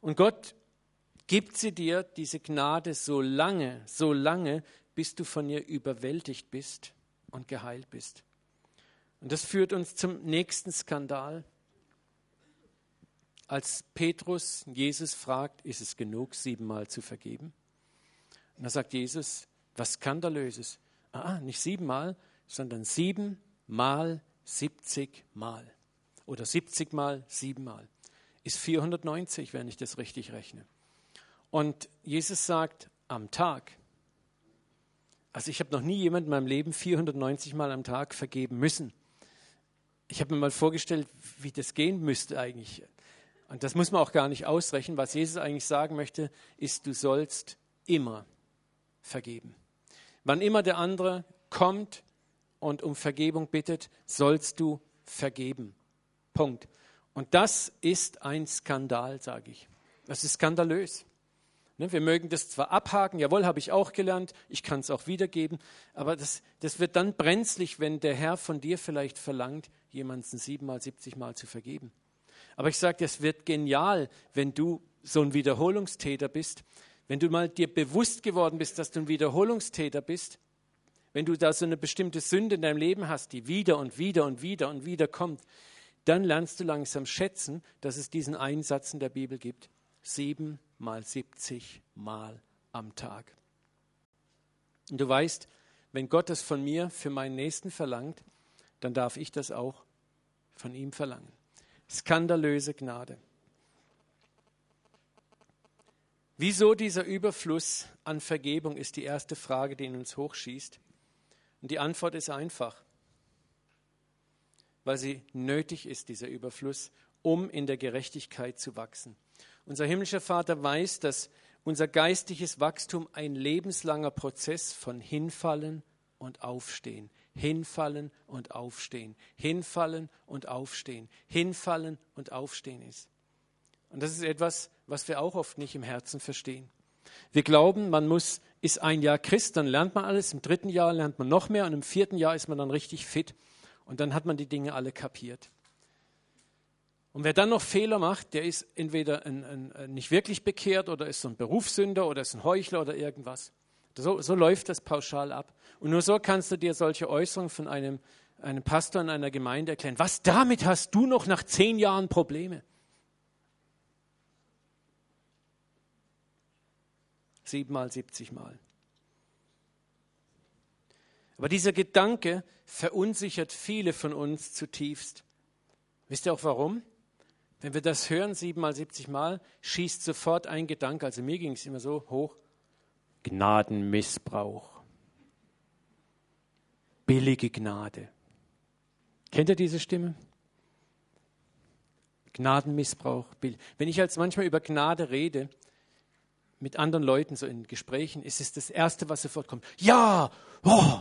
Speaker 1: Und Gott gibt sie dir, diese Gnade, so lange, so lange, bis du von ihr überwältigt bist und geheilt bist. Und das führt uns zum nächsten Skandal als Petrus Jesus fragt, ist es genug, siebenmal zu vergeben? Und da sagt Jesus, was skandalöses. Ah, nicht siebenmal, sondern siebenmal siebzigmal. Oder siebzigmal siebenmal. Ist 490, wenn ich das richtig rechne. Und Jesus sagt, am Tag. Also ich habe noch nie jemand in meinem Leben 490 Mal am Tag vergeben müssen. Ich habe mir mal vorgestellt, wie das gehen müsste eigentlich. Und das muss man auch gar nicht ausrechnen. Was Jesus eigentlich sagen möchte, ist, du sollst immer vergeben. Wann immer der andere kommt und um Vergebung bittet, sollst du vergeben. Punkt. Und das ist ein Skandal, sage ich. Das ist skandalös. Ne, wir mögen das zwar abhaken, jawohl, habe ich auch gelernt, ich kann es auch wiedergeben, aber das, das wird dann brenzlig, wenn der Herr von dir vielleicht verlangt, jemanden siebenmal, siebzigmal zu vergeben. Aber ich sage, es wird genial, wenn du so ein Wiederholungstäter bist. Wenn du mal dir bewusst geworden bist, dass du ein Wiederholungstäter bist, wenn du da so eine bestimmte Sünde in deinem Leben hast, die wieder und wieder und wieder und wieder kommt, dann lernst du langsam schätzen, dass es diesen Einsatz in der Bibel gibt. Sieben mal 70 Mal am Tag. Und du weißt, wenn Gott das von mir für meinen Nächsten verlangt, dann darf ich das auch von ihm verlangen. Skandalöse Gnade. Wieso dieser Überfluss an Vergebung ist die erste Frage, die in uns hochschießt. Und die Antwort ist einfach, weil sie nötig ist, dieser Überfluss, um in der Gerechtigkeit zu wachsen. Unser himmlischer Vater weiß, dass unser geistliches Wachstum ein lebenslanger Prozess von Hinfallen und Aufstehen, Hinfallen und Aufstehen, Hinfallen und Aufstehen, Hinfallen und Aufstehen ist. Und das ist etwas, was wir auch oft nicht im Herzen verstehen. Wir glauben, man muss, ist ein Jahr Christ, dann lernt man alles, im dritten Jahr lernt man noch mehr und im vierten Jahr ist man dann richtig fit und dann hat man die Dinge alle kapiert. Und wer dann noch Fehler macht, der ist entweder ein, ein, nicht wirklich bekehrt oder ist so ein Berufssünder oder ist ein Heuchler oder irgendwas. So, so, läuft das pauschal ab. Und nur so kannst du dir solche Äußerungen von einem, einem Pastor in einer Gemeinde erklären. Was damit hast du noch nach zehn Jahren Probleme? Siebenmal, siebzigmal. Aber dieser Gedanke verunsichert viele von uns zutiefst. Wisst ihr auch warum? Wenn wir das hören, siebenmal, siebzigmal, schießt sofort ein Gedanke, also mir ging es immer so hoch, Gnadenmissbrauch. Billige Gnade. Kennt ihr diese Stimme? Gnadenmissbrauch. Wenn ich als manchmal über Gnade rede, mit anderen Leuten, so in Gesprächen, ist es das Erste, was sofort kommt. Ja, oh,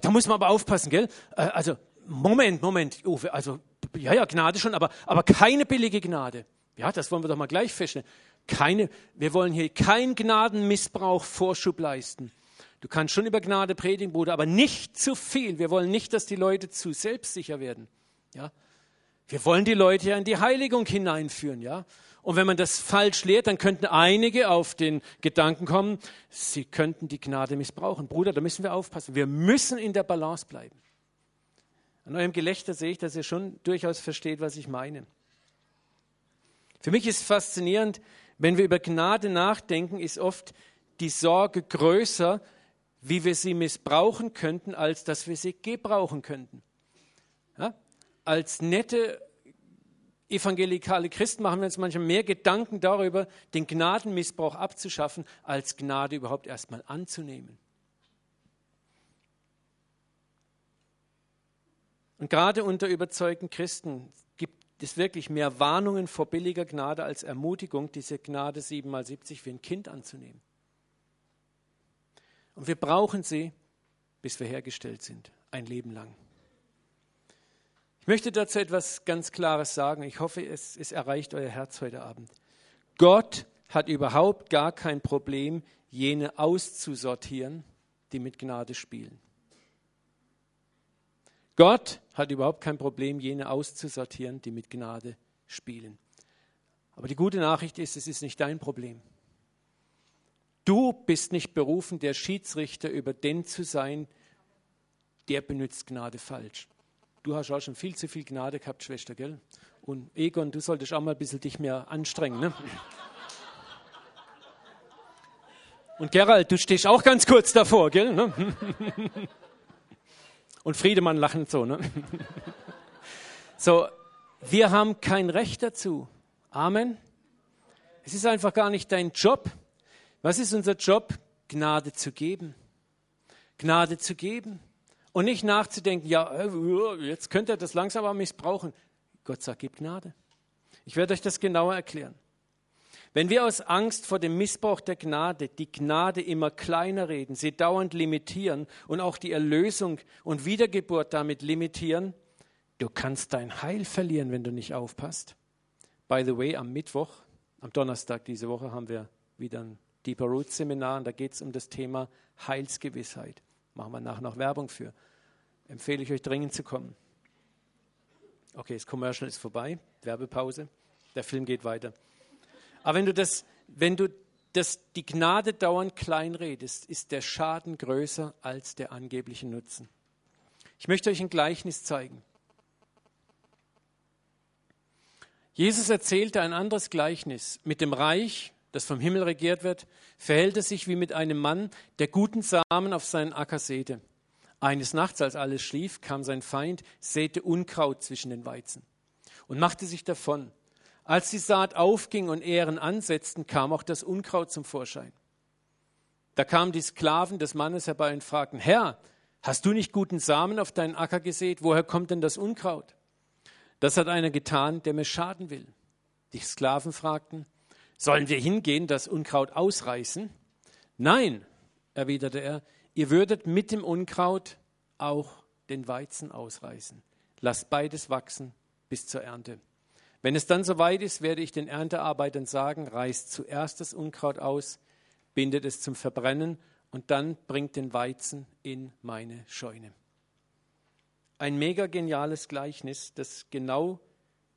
Speaker 1: da muss man aber aufpassen, gell? Äh, also, Moment, Moment, Uwe, also, ja, ja, Gnade schon, aber, aber keine billige Gnade. Ja, das wollen wir doch mal gleich feststellen. Keine, wir wollen hier keinen Gnadenmissbrauch Vorschub leisten. Du kannst schon über Gnade predigen, Bruder, aber nicht zu viel. Wir wollen nicht, dass die Leute zu selbstsicher werden. Ja? Wir wollen die Leute ja in die Heiligung hineinführen. Ja? Und wenn man das falsch lehrt, dann könnten einige auf den Gedanken kommen, sie könnten die Gnade missbrauchen. Bruder, da müssen wir aufpassen. Wir müssen in der Balance bleiben. An eurem Gelächter sehe ich, dass ihr schon durchaus versteht, was ich meine. Für mich ist faszinierend, wenn wir über Gnade nachdenken, ist oft die Sorge größer, wie wir sie missbrauchen könnten, als dass wir sie gebrauchen könnten. Ja? Als nette evangelikale Christen machen wir uns manchmal mehr Gedanken darüber, den Gnadenmissbrauch abzuschaffen, als Gnade überhaupt erstmal anzunehmen. Und gerade unter überzeugten Christen ist wirklich mehr Warnungen vor billiger Gnade als Ermutigung, diese Gnade 7 mal 70 für ein Kind anzunehmen. Und wir brauchen sie, bis wir hergestellt sind, ein Leben lang. Ich möchte dazu etwas ganz Klares sagen. Ich hoffe, es, es erreicht euer Herz heute Abend. Gott hat überhaupt gar kein Problem, jene auszusortieren, die mit Gnade spielen. Gott hat überhaupt kein Problem, jene auszusortieren, die mit Gnade spielen. Aber die gute Nachricht ist, es ist nicht dein Problem. Du bist nicht berufen, der Schiedsrichter über den zu sein, der benutzt Gnade falsch. Du hast auch schon viel zu viel Gnade gehabt, Schwester, gell? Und Egon, du solltest auch mal ein bisschen dich mehr anstrengen, ne? Und Gerald, du stehst auch ganz kurz davor, gell? Ne? *laughs* Und Friedemann lachen so. Ne? *laughs* So, wir haben kein Recht dazu. Amen. Es ist einfach gar nicht dein Job. Was ist unser Job? Gnade zu geben. Gnade zu geben. Und nicht nachzudenken, ja, äh, jetzt könnte er das langsam aber missbrauchen. Gott sagt, gib Gnade. Ich werde euch das genauer erklären. Wenn wir aus Angst vor dem Missbrauch der Gnade die Gnade immer kleiner reden, sie dauernd limitieren und auch die Erlösung und Wiedergeburt damit limitieren, du kannst dein Heil verlieren, wenn du nicht aufpasst. By the way, am Mittwoch, am Donnerstag diese Woche haben wir wieder ein Deeper Roots Seminar und da geht es um das Thema Heilsgewissheit. Machen wir nachher noch Werbung für. Empfehle ich euch dringend zu kommen. Okay, das Commercial ist vorbei, Werbepause, der Film geht weiter. Aber wenn du, das, wenn du dass die Gnade dauernd kleinredest, ist der Schaden größer als der angebliche Nutzen. Ich möchte euch ein Gleichnis zeigen. Jesus erzählte ein anderes Gleichnis. Mit dem Reich, das vom Himmel regiert wird, verhält es sich wie mit einem Mann, der guten Samen auf seinen Acker säte. Eines Nachts, als alles schlief, kam sein Feind, säte Unkraut zwischen den Weizen und machte sich davon. Als die Saat aufging und Ähren ansetzten, kam auch das Unkraut zum Vorschein. Da kamen die Sklaven des Mannes herbei und fragten, Herr, hast du nicht guten Samen auf deinen Acker gesät? Woher kommt denn das Unkraut? Das hat einer getan, der mir schaden will. Die Sklaven fragten, sollen wir hingehen, das Unkraut ausreißen? Nein, erwiderte er, ihr würdet mit dem Unkraut auch den Weizen ausreißen. Lasst beides wachsen bis zur Ernte. Wenn es dann soweit ist, werde ich den Erntearbeitern sagen, reißt zuerst das Unkraut aus, bindet es zum Verbrennen und dann bringt den Weizen in meine Scheune. Ein mega geniales Gleichnis, das genau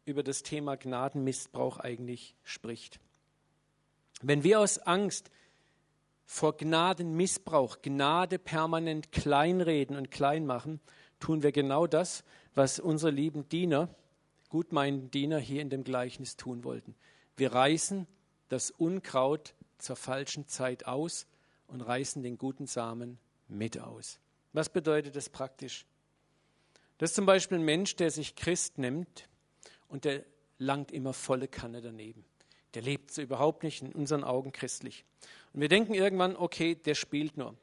Speaker 1: über das Thema Gnadenmissbrauch eigentlich spricht. Wenn wir aus Angst vor Gnadenmissbrauch, Gnade permanent kleinreden und klein machen, tun wir genau das, was unsere lieben Diener, gutmeinenden Diener hier in dem Gleichnis tun wollten. Wir reißen das Unkraut zur falschen Zeit aus und reißen den guten Samen mit aus. Was bedeutet das praktisch? Das ist zum Beispiel ein Mensch, der sich Christ nimmt und der langt immer volle Kanne daneben. Der lebt so überhaupt nicht in unseren Augen christlich. Und wir denken irgendwann, okay, der spielt nur.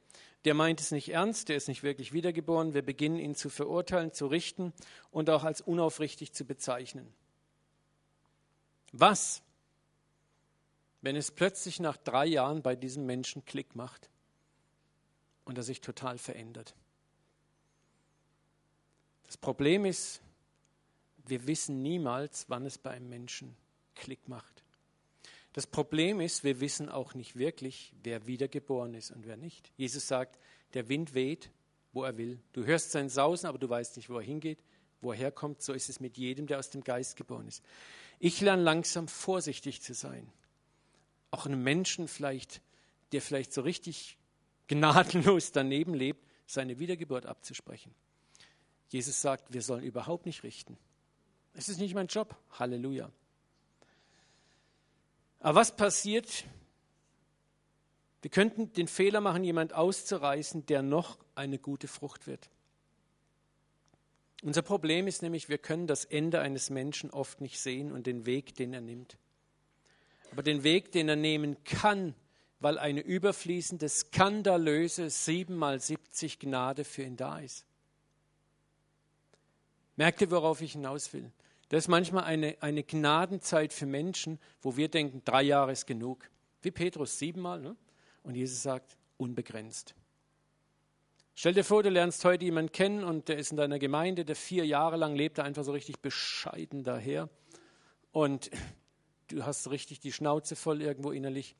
Speaker 1: Der meint es nicht ernst, der ist nicht wirklich wiedergeboren. Wir beginnen ihn zu verurteilen, zu richten und auch als unaufrichtig zu bezeichnen. Was, wenn es plötzlich nach drei Jahren bei diesem Menschen Klick macht und er sich total verändert? Das Problem ist, wir wissen niemals, wann es bei einem Menschen Klick macht. Das Problem ist, wir wissen auch nicht wirklich, wer wiedergeboren ist und wer nicht. Jesus sagt, der Wind weht, wo er will. Du hörst sein Sausen, aber du weißt nicht, wo er hingeht, wo er herkommt. So ist es mit jedem, der aus dem Geist geboren ist. Ich lerne langsam vorsichtig zu sein. Auch einem Menschen vielleicht, der vielleicht so richtig gnadenlos daneben lebt, seine Wiedergeburt abzusprechen. Jesus sagt, wir sollen überhaupt nicht richten. Es ist nicht mein Job. Halleluja. Aber was passiert? Wir könnten den Fehler machen, jemand auszureißen, der noch eine gute Frucht wird. Unser Problem ist nämlich, wir können das Ende eines Menschen oft nicht sehen und den Weg, den er nimmt. Aber den Weg, den er nehmen kann, weil eine überfließende, skandalöse 7 mal 70 Gnade für ihn da ist. Merkt ihr, worauf ich hinaus will? Das ist manchmal eine, eine Gnadenzeit für Menschen, wo wir denken, drei Jahre ist genug. Wie Petrus siebenmal. Ne? Und Jesus sagt, unbegrenzt. Stell dir vor, du lernst heute jemanden kennen und der ist in deiner Gemeinde, der vier Jahre lang lebt, einfach so richtig bescheiden daher. Und du hast richtig die Schnauze voll irgendwo innerlich.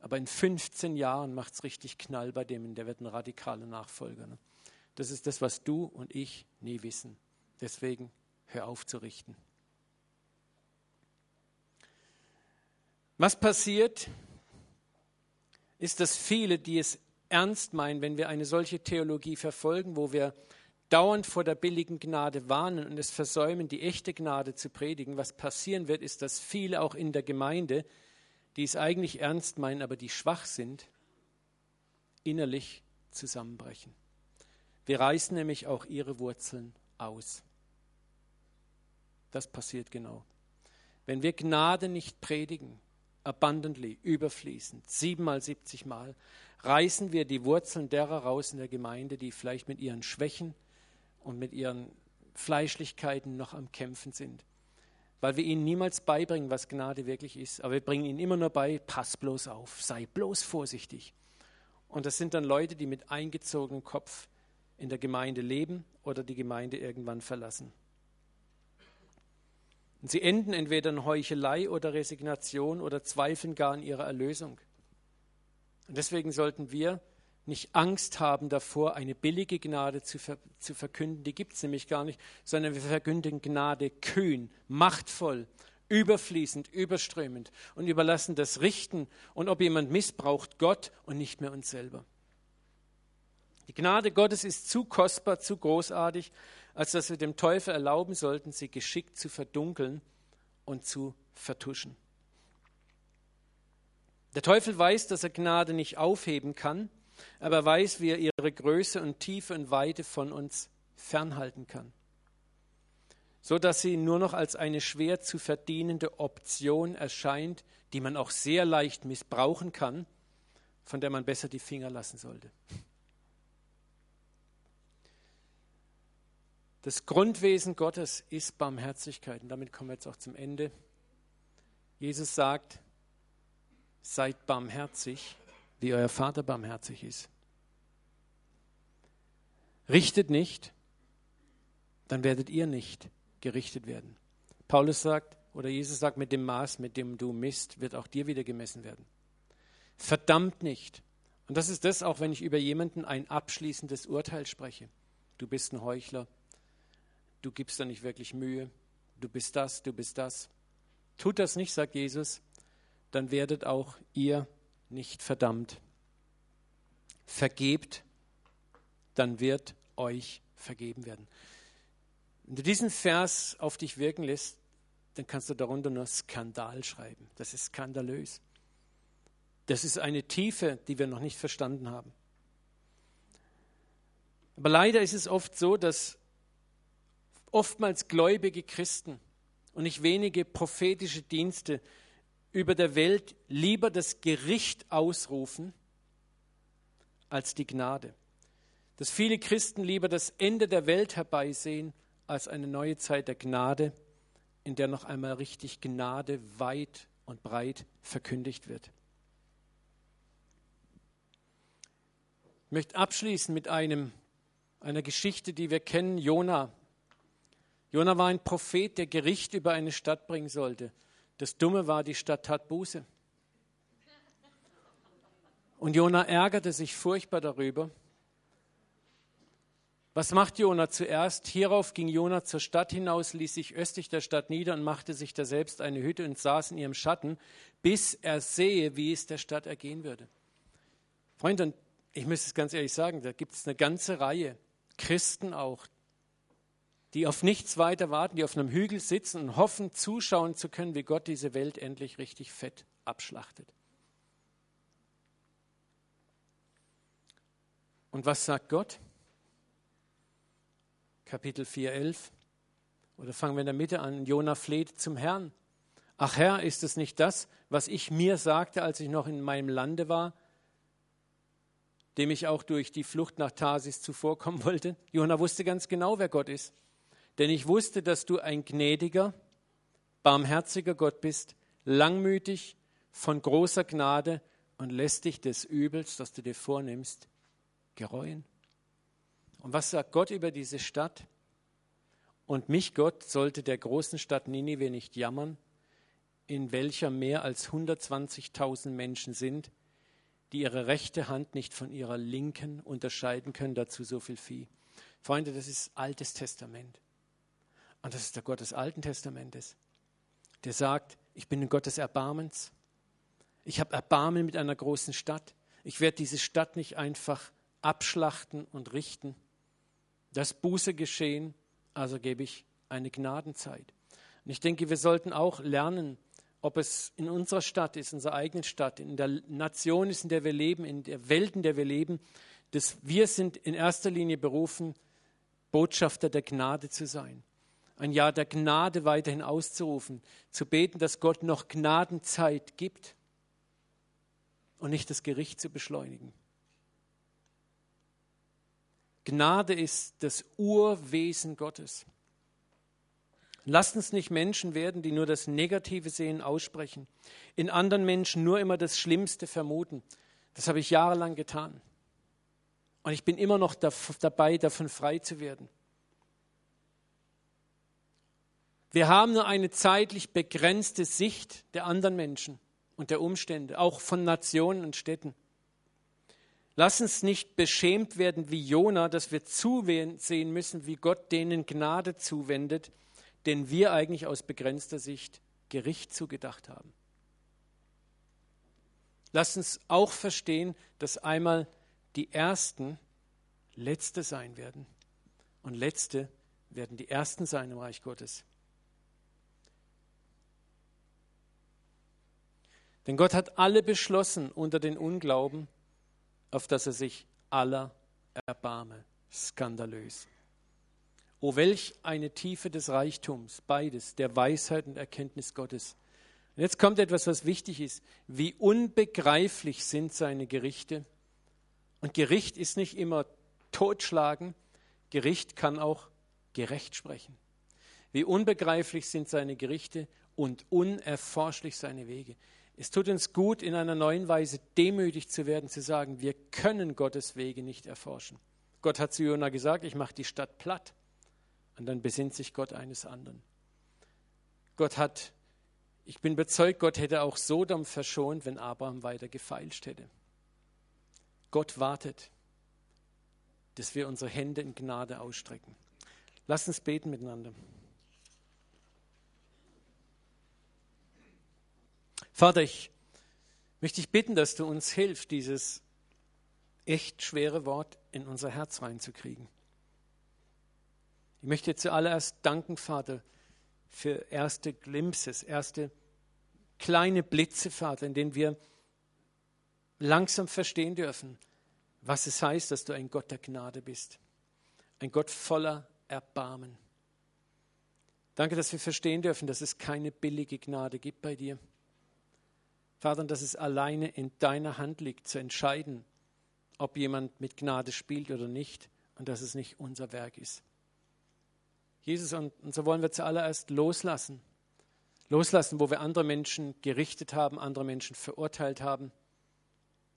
Speaker 1: Aber in 15 Jahren macht es richtig Knall bei dem und der wird ein radikaler Nachfolger. Ne? Das ist das, was du und ich nie wissen. Deswegen hör auf zu richten. Was passiert, ist, dass viele, die es ernst meinen, wenn wir eine solche Theologie verfolgen, wo wir dauernd vor der billigen Gnade warnen und es versäumen, die echte Gnade zu predigen, was passieren wird, ist, dass viele auch in der Gemeinde, die es eigentlich ernst meinen, aber die schwach sind, innerlich zusammenbrechen. Wir reißen nämlich auch ihre Wurzeln aus. Das passiert genau. Wenn wir Gnade nicht predigen, abundantly, überfließend, siebenmal, siebzigmal, reißen wir die Wurzeln derer raus in der Gemeinde, die vielleicht mit ihren Schwächen und mit ihren Fleischlichkeiten noch am Kämpfen sind. Weil wir ihnen niemals beibringen, was Gnade wirklich ist. Aber wir bringen ihnen immer nur bei, pass bloß auf, sei bloß vorsichtig. Und das sind dann Leute, die mit eingezogenem Kopf in der Gemeinde leben oder die Gemeinde irgendwann verlassen. Und sie enden entweder in Heuchelei oder Resignation oder zweifeln gar an ihrer Erlösung. Und deswegen sollten wir nicht Angst haben davor, eine billige Gnade zu, ver zu verkünden, die gibt es nämlich gar nicht, sondern wir verkünden Gnade kühn, machtvoll, überfließend, überströmend und überlassen das Richten und ob jemand missbraucht Gott und nicht mehr uns selber. Die Gnade Gottes ist zu kostbar, zu großartig, als dass wir dem Teufel erlauben sollten, sie geschickt zu verdunkeln und zu vertuschen. Der Teufel weiß, dass er Gnade nicht aufheben kann, aber er weiß, wie er ihre Größe und Tiefe und Weite von uns fernhalten kann, so dass sie nur noch als eine schwer zu verdienende Option erscheint, die man auch sehr leicht missbrauchen kann, von der man besser die Finger lassen sollte. Das Grundwesen Gottes ist Barmherzigkeit. Und damit kommen wir jetzt auch zum Ende. Jesus sagt, seid barmherzig, wie euer Vater barmherzig ist. Richtet nicht, dann werdet ihr nicht gerichtet werden. Paulus sagt, oder Jesus sagt, mit dem Maß, mit dem du misst, wird auch dir wieder gemessen werden. Verdammt nicht. Und das ist das auch, wenn ich über jemanden ein abschließendes Urteil spreche. Du bist ein Heuchler, du gibst da nicht wirklich Mühe, du bist das, du bist das. Tut das nicht, sagt Jesus, dann werdet auch ihr nicht verdammt. Vergebt, dann wird euch vergeben werden. Wenn du diesen Vers auf dich wirken lässt, dann kannst du darunter nur Skandal schreiben. Das ist skandalös. Das ist eine Tiefe, die wir noch nicht verstanden haben. Aber leider ist es oft so, dass oftmals gläubige Christen und nicht wenige prophetische Dienste über der Welt lieber das Gericht ausrufen als die Gnade. Dass viele Christen lieber das Ende der Welt herbeisehen als eine neue Zeit der Gnade, in der noch einmal richtig Gnade weit und breit verkündigt wird. Ich möchte abschließen mit einem, einer Geschichte, die wir kennen, Jona, Jona war ein Prophet, der Gericht über eine Stadt bringen sollte. Das Dumme war, die Stadt tat Buße. Und Jona ärgerte sich furchtbar darüber. Was macht Jona zuerst? Hierauf ging Jona zur Stadt hinaus, ließ sich östlich der Stadt nieder und machte sich da selbst eine Hütte und saß in ihrem Schatten, bis er sehe, wie es der Stadt ergehen würde. Freunde, ich muss es ganz ehrlich sagen, da gibt es eine ganze Reihe Christen auch, die auf nichts weiter warten, die auf einem Hügel sitzen und hoffen, zuschauen zu können, wie Gott diese Welt endlich richtig fett abschlachtet. Und was sagt Gott? Kapitel 4, 11. Oder fangen wir in der Mitte an. Jona fleht zum Herrn. Ach Herr, ist es nicht das, was ich mir sagte, als ich noch in meinem Lande war, dem ich auch durch die Flucht nach Tarsis zuvorkommen wollte? Jona wusste ganz genau, wer Gott ist. Denn ich wusste, dass du ein gnädiger, barmherziger Gott bist, langmütig, von großer Gnade und lässt dich des Übels, das du dir vornimmst, gereuen. Und was sagt Gott über diese Stadt? Und mich, Gott, sollte der großen Stadt Ninive nicht jammern, in welcher mehr als 120.000 Menschen sind, die ihre rechte Hand nicht von ihrer linken unterscheiden können, dazu so viel Vieh. Freunde, das ist Altes Testament. Und das ist der Gott des Alten Testamentes, der sagt, ich bin ein Gott des Erbarmens. Ich habe Erbarmen mit einer großen Stadt. Ich werde diese Stadt nicht einfach abschlachten und richten. Das Buße geschehen, also gebe ich eine Gnadenzeit. Und ich denke, wir sollten auch lernen, ob es in unserer Stadt ist, in unserer eigenen Stadt, in der Nation ist, in der wir leben, in der Welt, in der wir leben, dass wir sind in erster Linie berufen, Botschafter der Gnade zu sein ein Jahr der Gnade weiterhin auszurufen, zu beten, dass Gott noch Gnadenzeit gibt und nicht das Gericht zu beschleunigen. Gnade ist das Urwesen Gottes. Lasst uns nicht Menschen werden, die nur das Negative sehen, aussprechen, in anderen Menschen nur immer das Schlimmste vermuten. Das habe ich jahrelang getan. Und ich bin immer noch dabei, davon frei zu werden. Wir haben nur eine zeitlich begrenzte Sicht der anderen Menschen und der Umstände, auch von Nationen und Städten. Lass uns nicht beschämt werden wie Jona, dass wir zusehen müssen, wie Gott denen Gnade zuwendet, denen wir eigentlich aus begrenzter Sicht Gericht zugedacht haben. Lasst uns auch verstehen, dass einmal die Ersten Letzte sein werden und Letzte werden die Ersten sein im Reich Gottes. Denn Gott hat alle beschlossen unter den Unglauben, auf dass er sich aller erbarme. Skandalös. O welch eine Tiefe des Reichtums, beides, der Weisheit und Erkenntnis Gottes. Und jetzt kommt etwas, was wichtig ist. Wie unbegreiflich sind seine Gerichte. Und Gericht ist nicht immer totschlagen, Gericht kann auch gerecht sprechen. Wie unbegreiflich sind seine Gerichte und unerforschlich seine Wege. Es tut uns gut, in einer neuen Weise demütig zu werden, zu sagen, wir können Gottes Wege nicht erforschen. Gott hat zu Jona gesagt, ich mache die Stadt platt. Und dann besinnt sich Gott eines anderen. Gott hat, ich bin überzeugt, Gott hätte auch Sodom verschont, wenn Abraham weiter gefeilscht hätte. Gott wartet, dass wir unsere Hände in Gnade ausstrecken. Lass uns beten miteinander. Vater, ich möchte dich bitten, dass du uns hilfst, dieses echt schwere Wort in unser Herz reinzukriegen. Ich möchte zuallererst danken, Vater, für erste Glimpses, erste kleine Blitze, Vater, in denen wir langsam verstehen dürfen, was es heißt, dass du ein Gott der Gnade bist. Ein Gott voller Erbarmen. Danke, dass wir verstehen dürfen, dass es keine billige Gnade gibt bei dir. Vater, dass es alleine in deiner Hand liegt, zu entscheiden, ob jemand mit Gnade spielt oder nicht und dass es nicht unser Werk ist. Jesus, und, und so wollen wir zuallererst loslassen. Loslassen, wo wir andere Menschen gerichtet haben, andere Menschen verurteilt haben,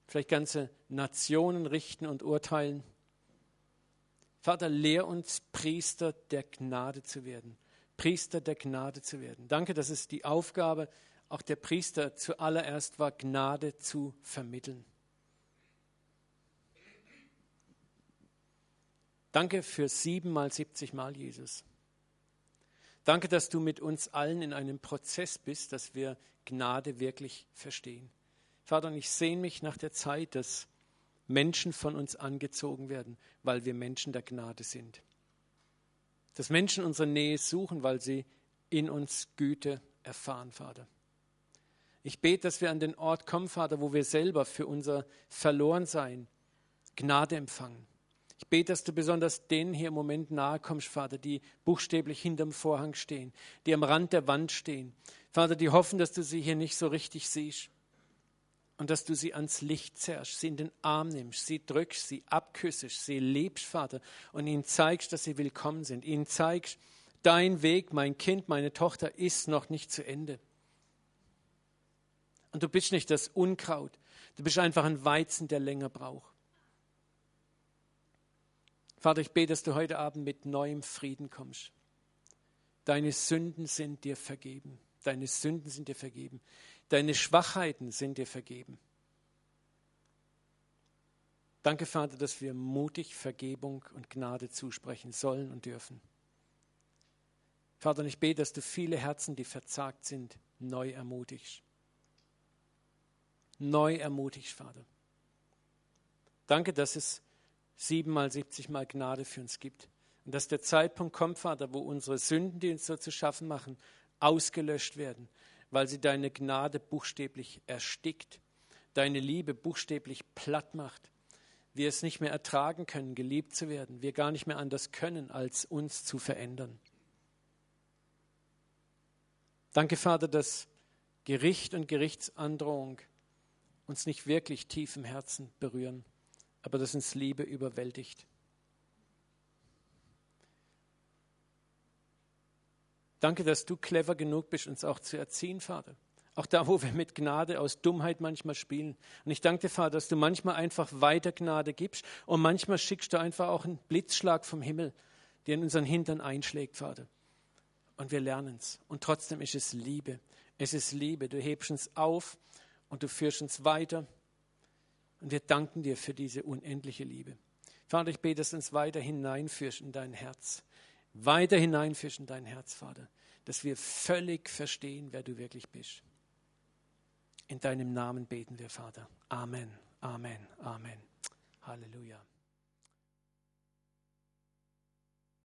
Speaker 1: vielleicht ganze Nationen richten und urteilen. Vater, lehr uns, Priester der Gnade zu werden. Priester der Gnade zu werden. Danke, dass es die Aufgabe ist auch der Priester zuallererst war, Gnade zu vermitteln. Danke für siebenmal, siebzigmal, Jesus. Danke, dass du mit uns allen in einem Prozess bist, dass wir Gnade wirklich verstehen. Vater, und ich sehne mich nach der Zeit, dass Menschen von uns angezogen werden, weil wir Menschen der Gnade sind. Dass Menschen unsere Nähe suchen, weil sie in uns Güte erfahren, Vater. Ich bete, dass wir an den Ort kommen, Vater, wo wir selber für unser Verlorensein Gnade empfangen. Ich bete, dass du besonders denen hier im Moment nahe kommst, Vater, die buchstäblich hinterm Vorhang stehen, die am Rand der Wand stehen. Vater, die hoffen, dass du sie hier nicht so richtig siehst und dass du sie ans Licht zerrst, sie in den Arm nimmst, sie drückst, sie abküssest, sie liebst, Vater, und ihnen zeigst, dass sie willkommen sind. Ihnen zeigst, dein Weg, mein Kind, meine Tochter, ist noch nicht zu Ende. Und du bist nicht das Unkraut. Du bist einfach ein Weizen, der länger braucht. Vater, ich bete, dass du heute Abend mit neuem Frieden kommst. Deine Sünden sind dir vergeben. Deine Sünden sind dir vergeben. Deine Schwachheiten sind dir vergeben. Danke, Vater, dass wir mutig Vergebung und Gnade zusprechen sollen und dürfen. Vater, ich bete, dass du viele Herzen, die verzagt sind, neu ermutigst neu ermutigt, Vater. Danke, dass es siebenmal, siebzigmal Gnade für uns gibt. Und dass der Zeitpunkt kommt, Vater, wo unsere Sünden, die uns so zu schaffen machen, ausgelöscht werden, weil sie deine Gnade buchstäblich erstickt, deine Liebe buchstäblich platt macht. Wir es nicht mehr ertragen können, geliebt zu werden. Wir gar nicht mehr anders können, als uns zu verändern. Danke, Vater, dass Gericht und Gerichtsandrohung uns nicht wirklich tief im Herzen berühren, aber dass uns Liebe überwältigt. Danke, dass du clever genug bist, uns auch zu erziehen, Vater. Auch da, wo wir mit Gnade aus Dummheit manchmal spielen. Und ich danke dir, Vater, dass du manchmal einfach weiter Gnade gibst und manchmal schickst du einfach auch einen Blitzschlag vom Himmel, der in unseren Hintern einschlägt, Vater. Und wir lernen es. Und trotzdem ist es Liebe. Es ist Liebe. Du hebst uns auf und du führst uns weiter. Und wir danken dir für diese unendliche Liebe. Vater, ich bete, dass du uns weiter hineinführst in dein Herz. weiter hineinfischen in dein Herz, Vater, dass wir völlig verstehen, wer du wirklich bist. In deinem Namen beten wir, Vater. Amen, Amen, Amen. Halleluja.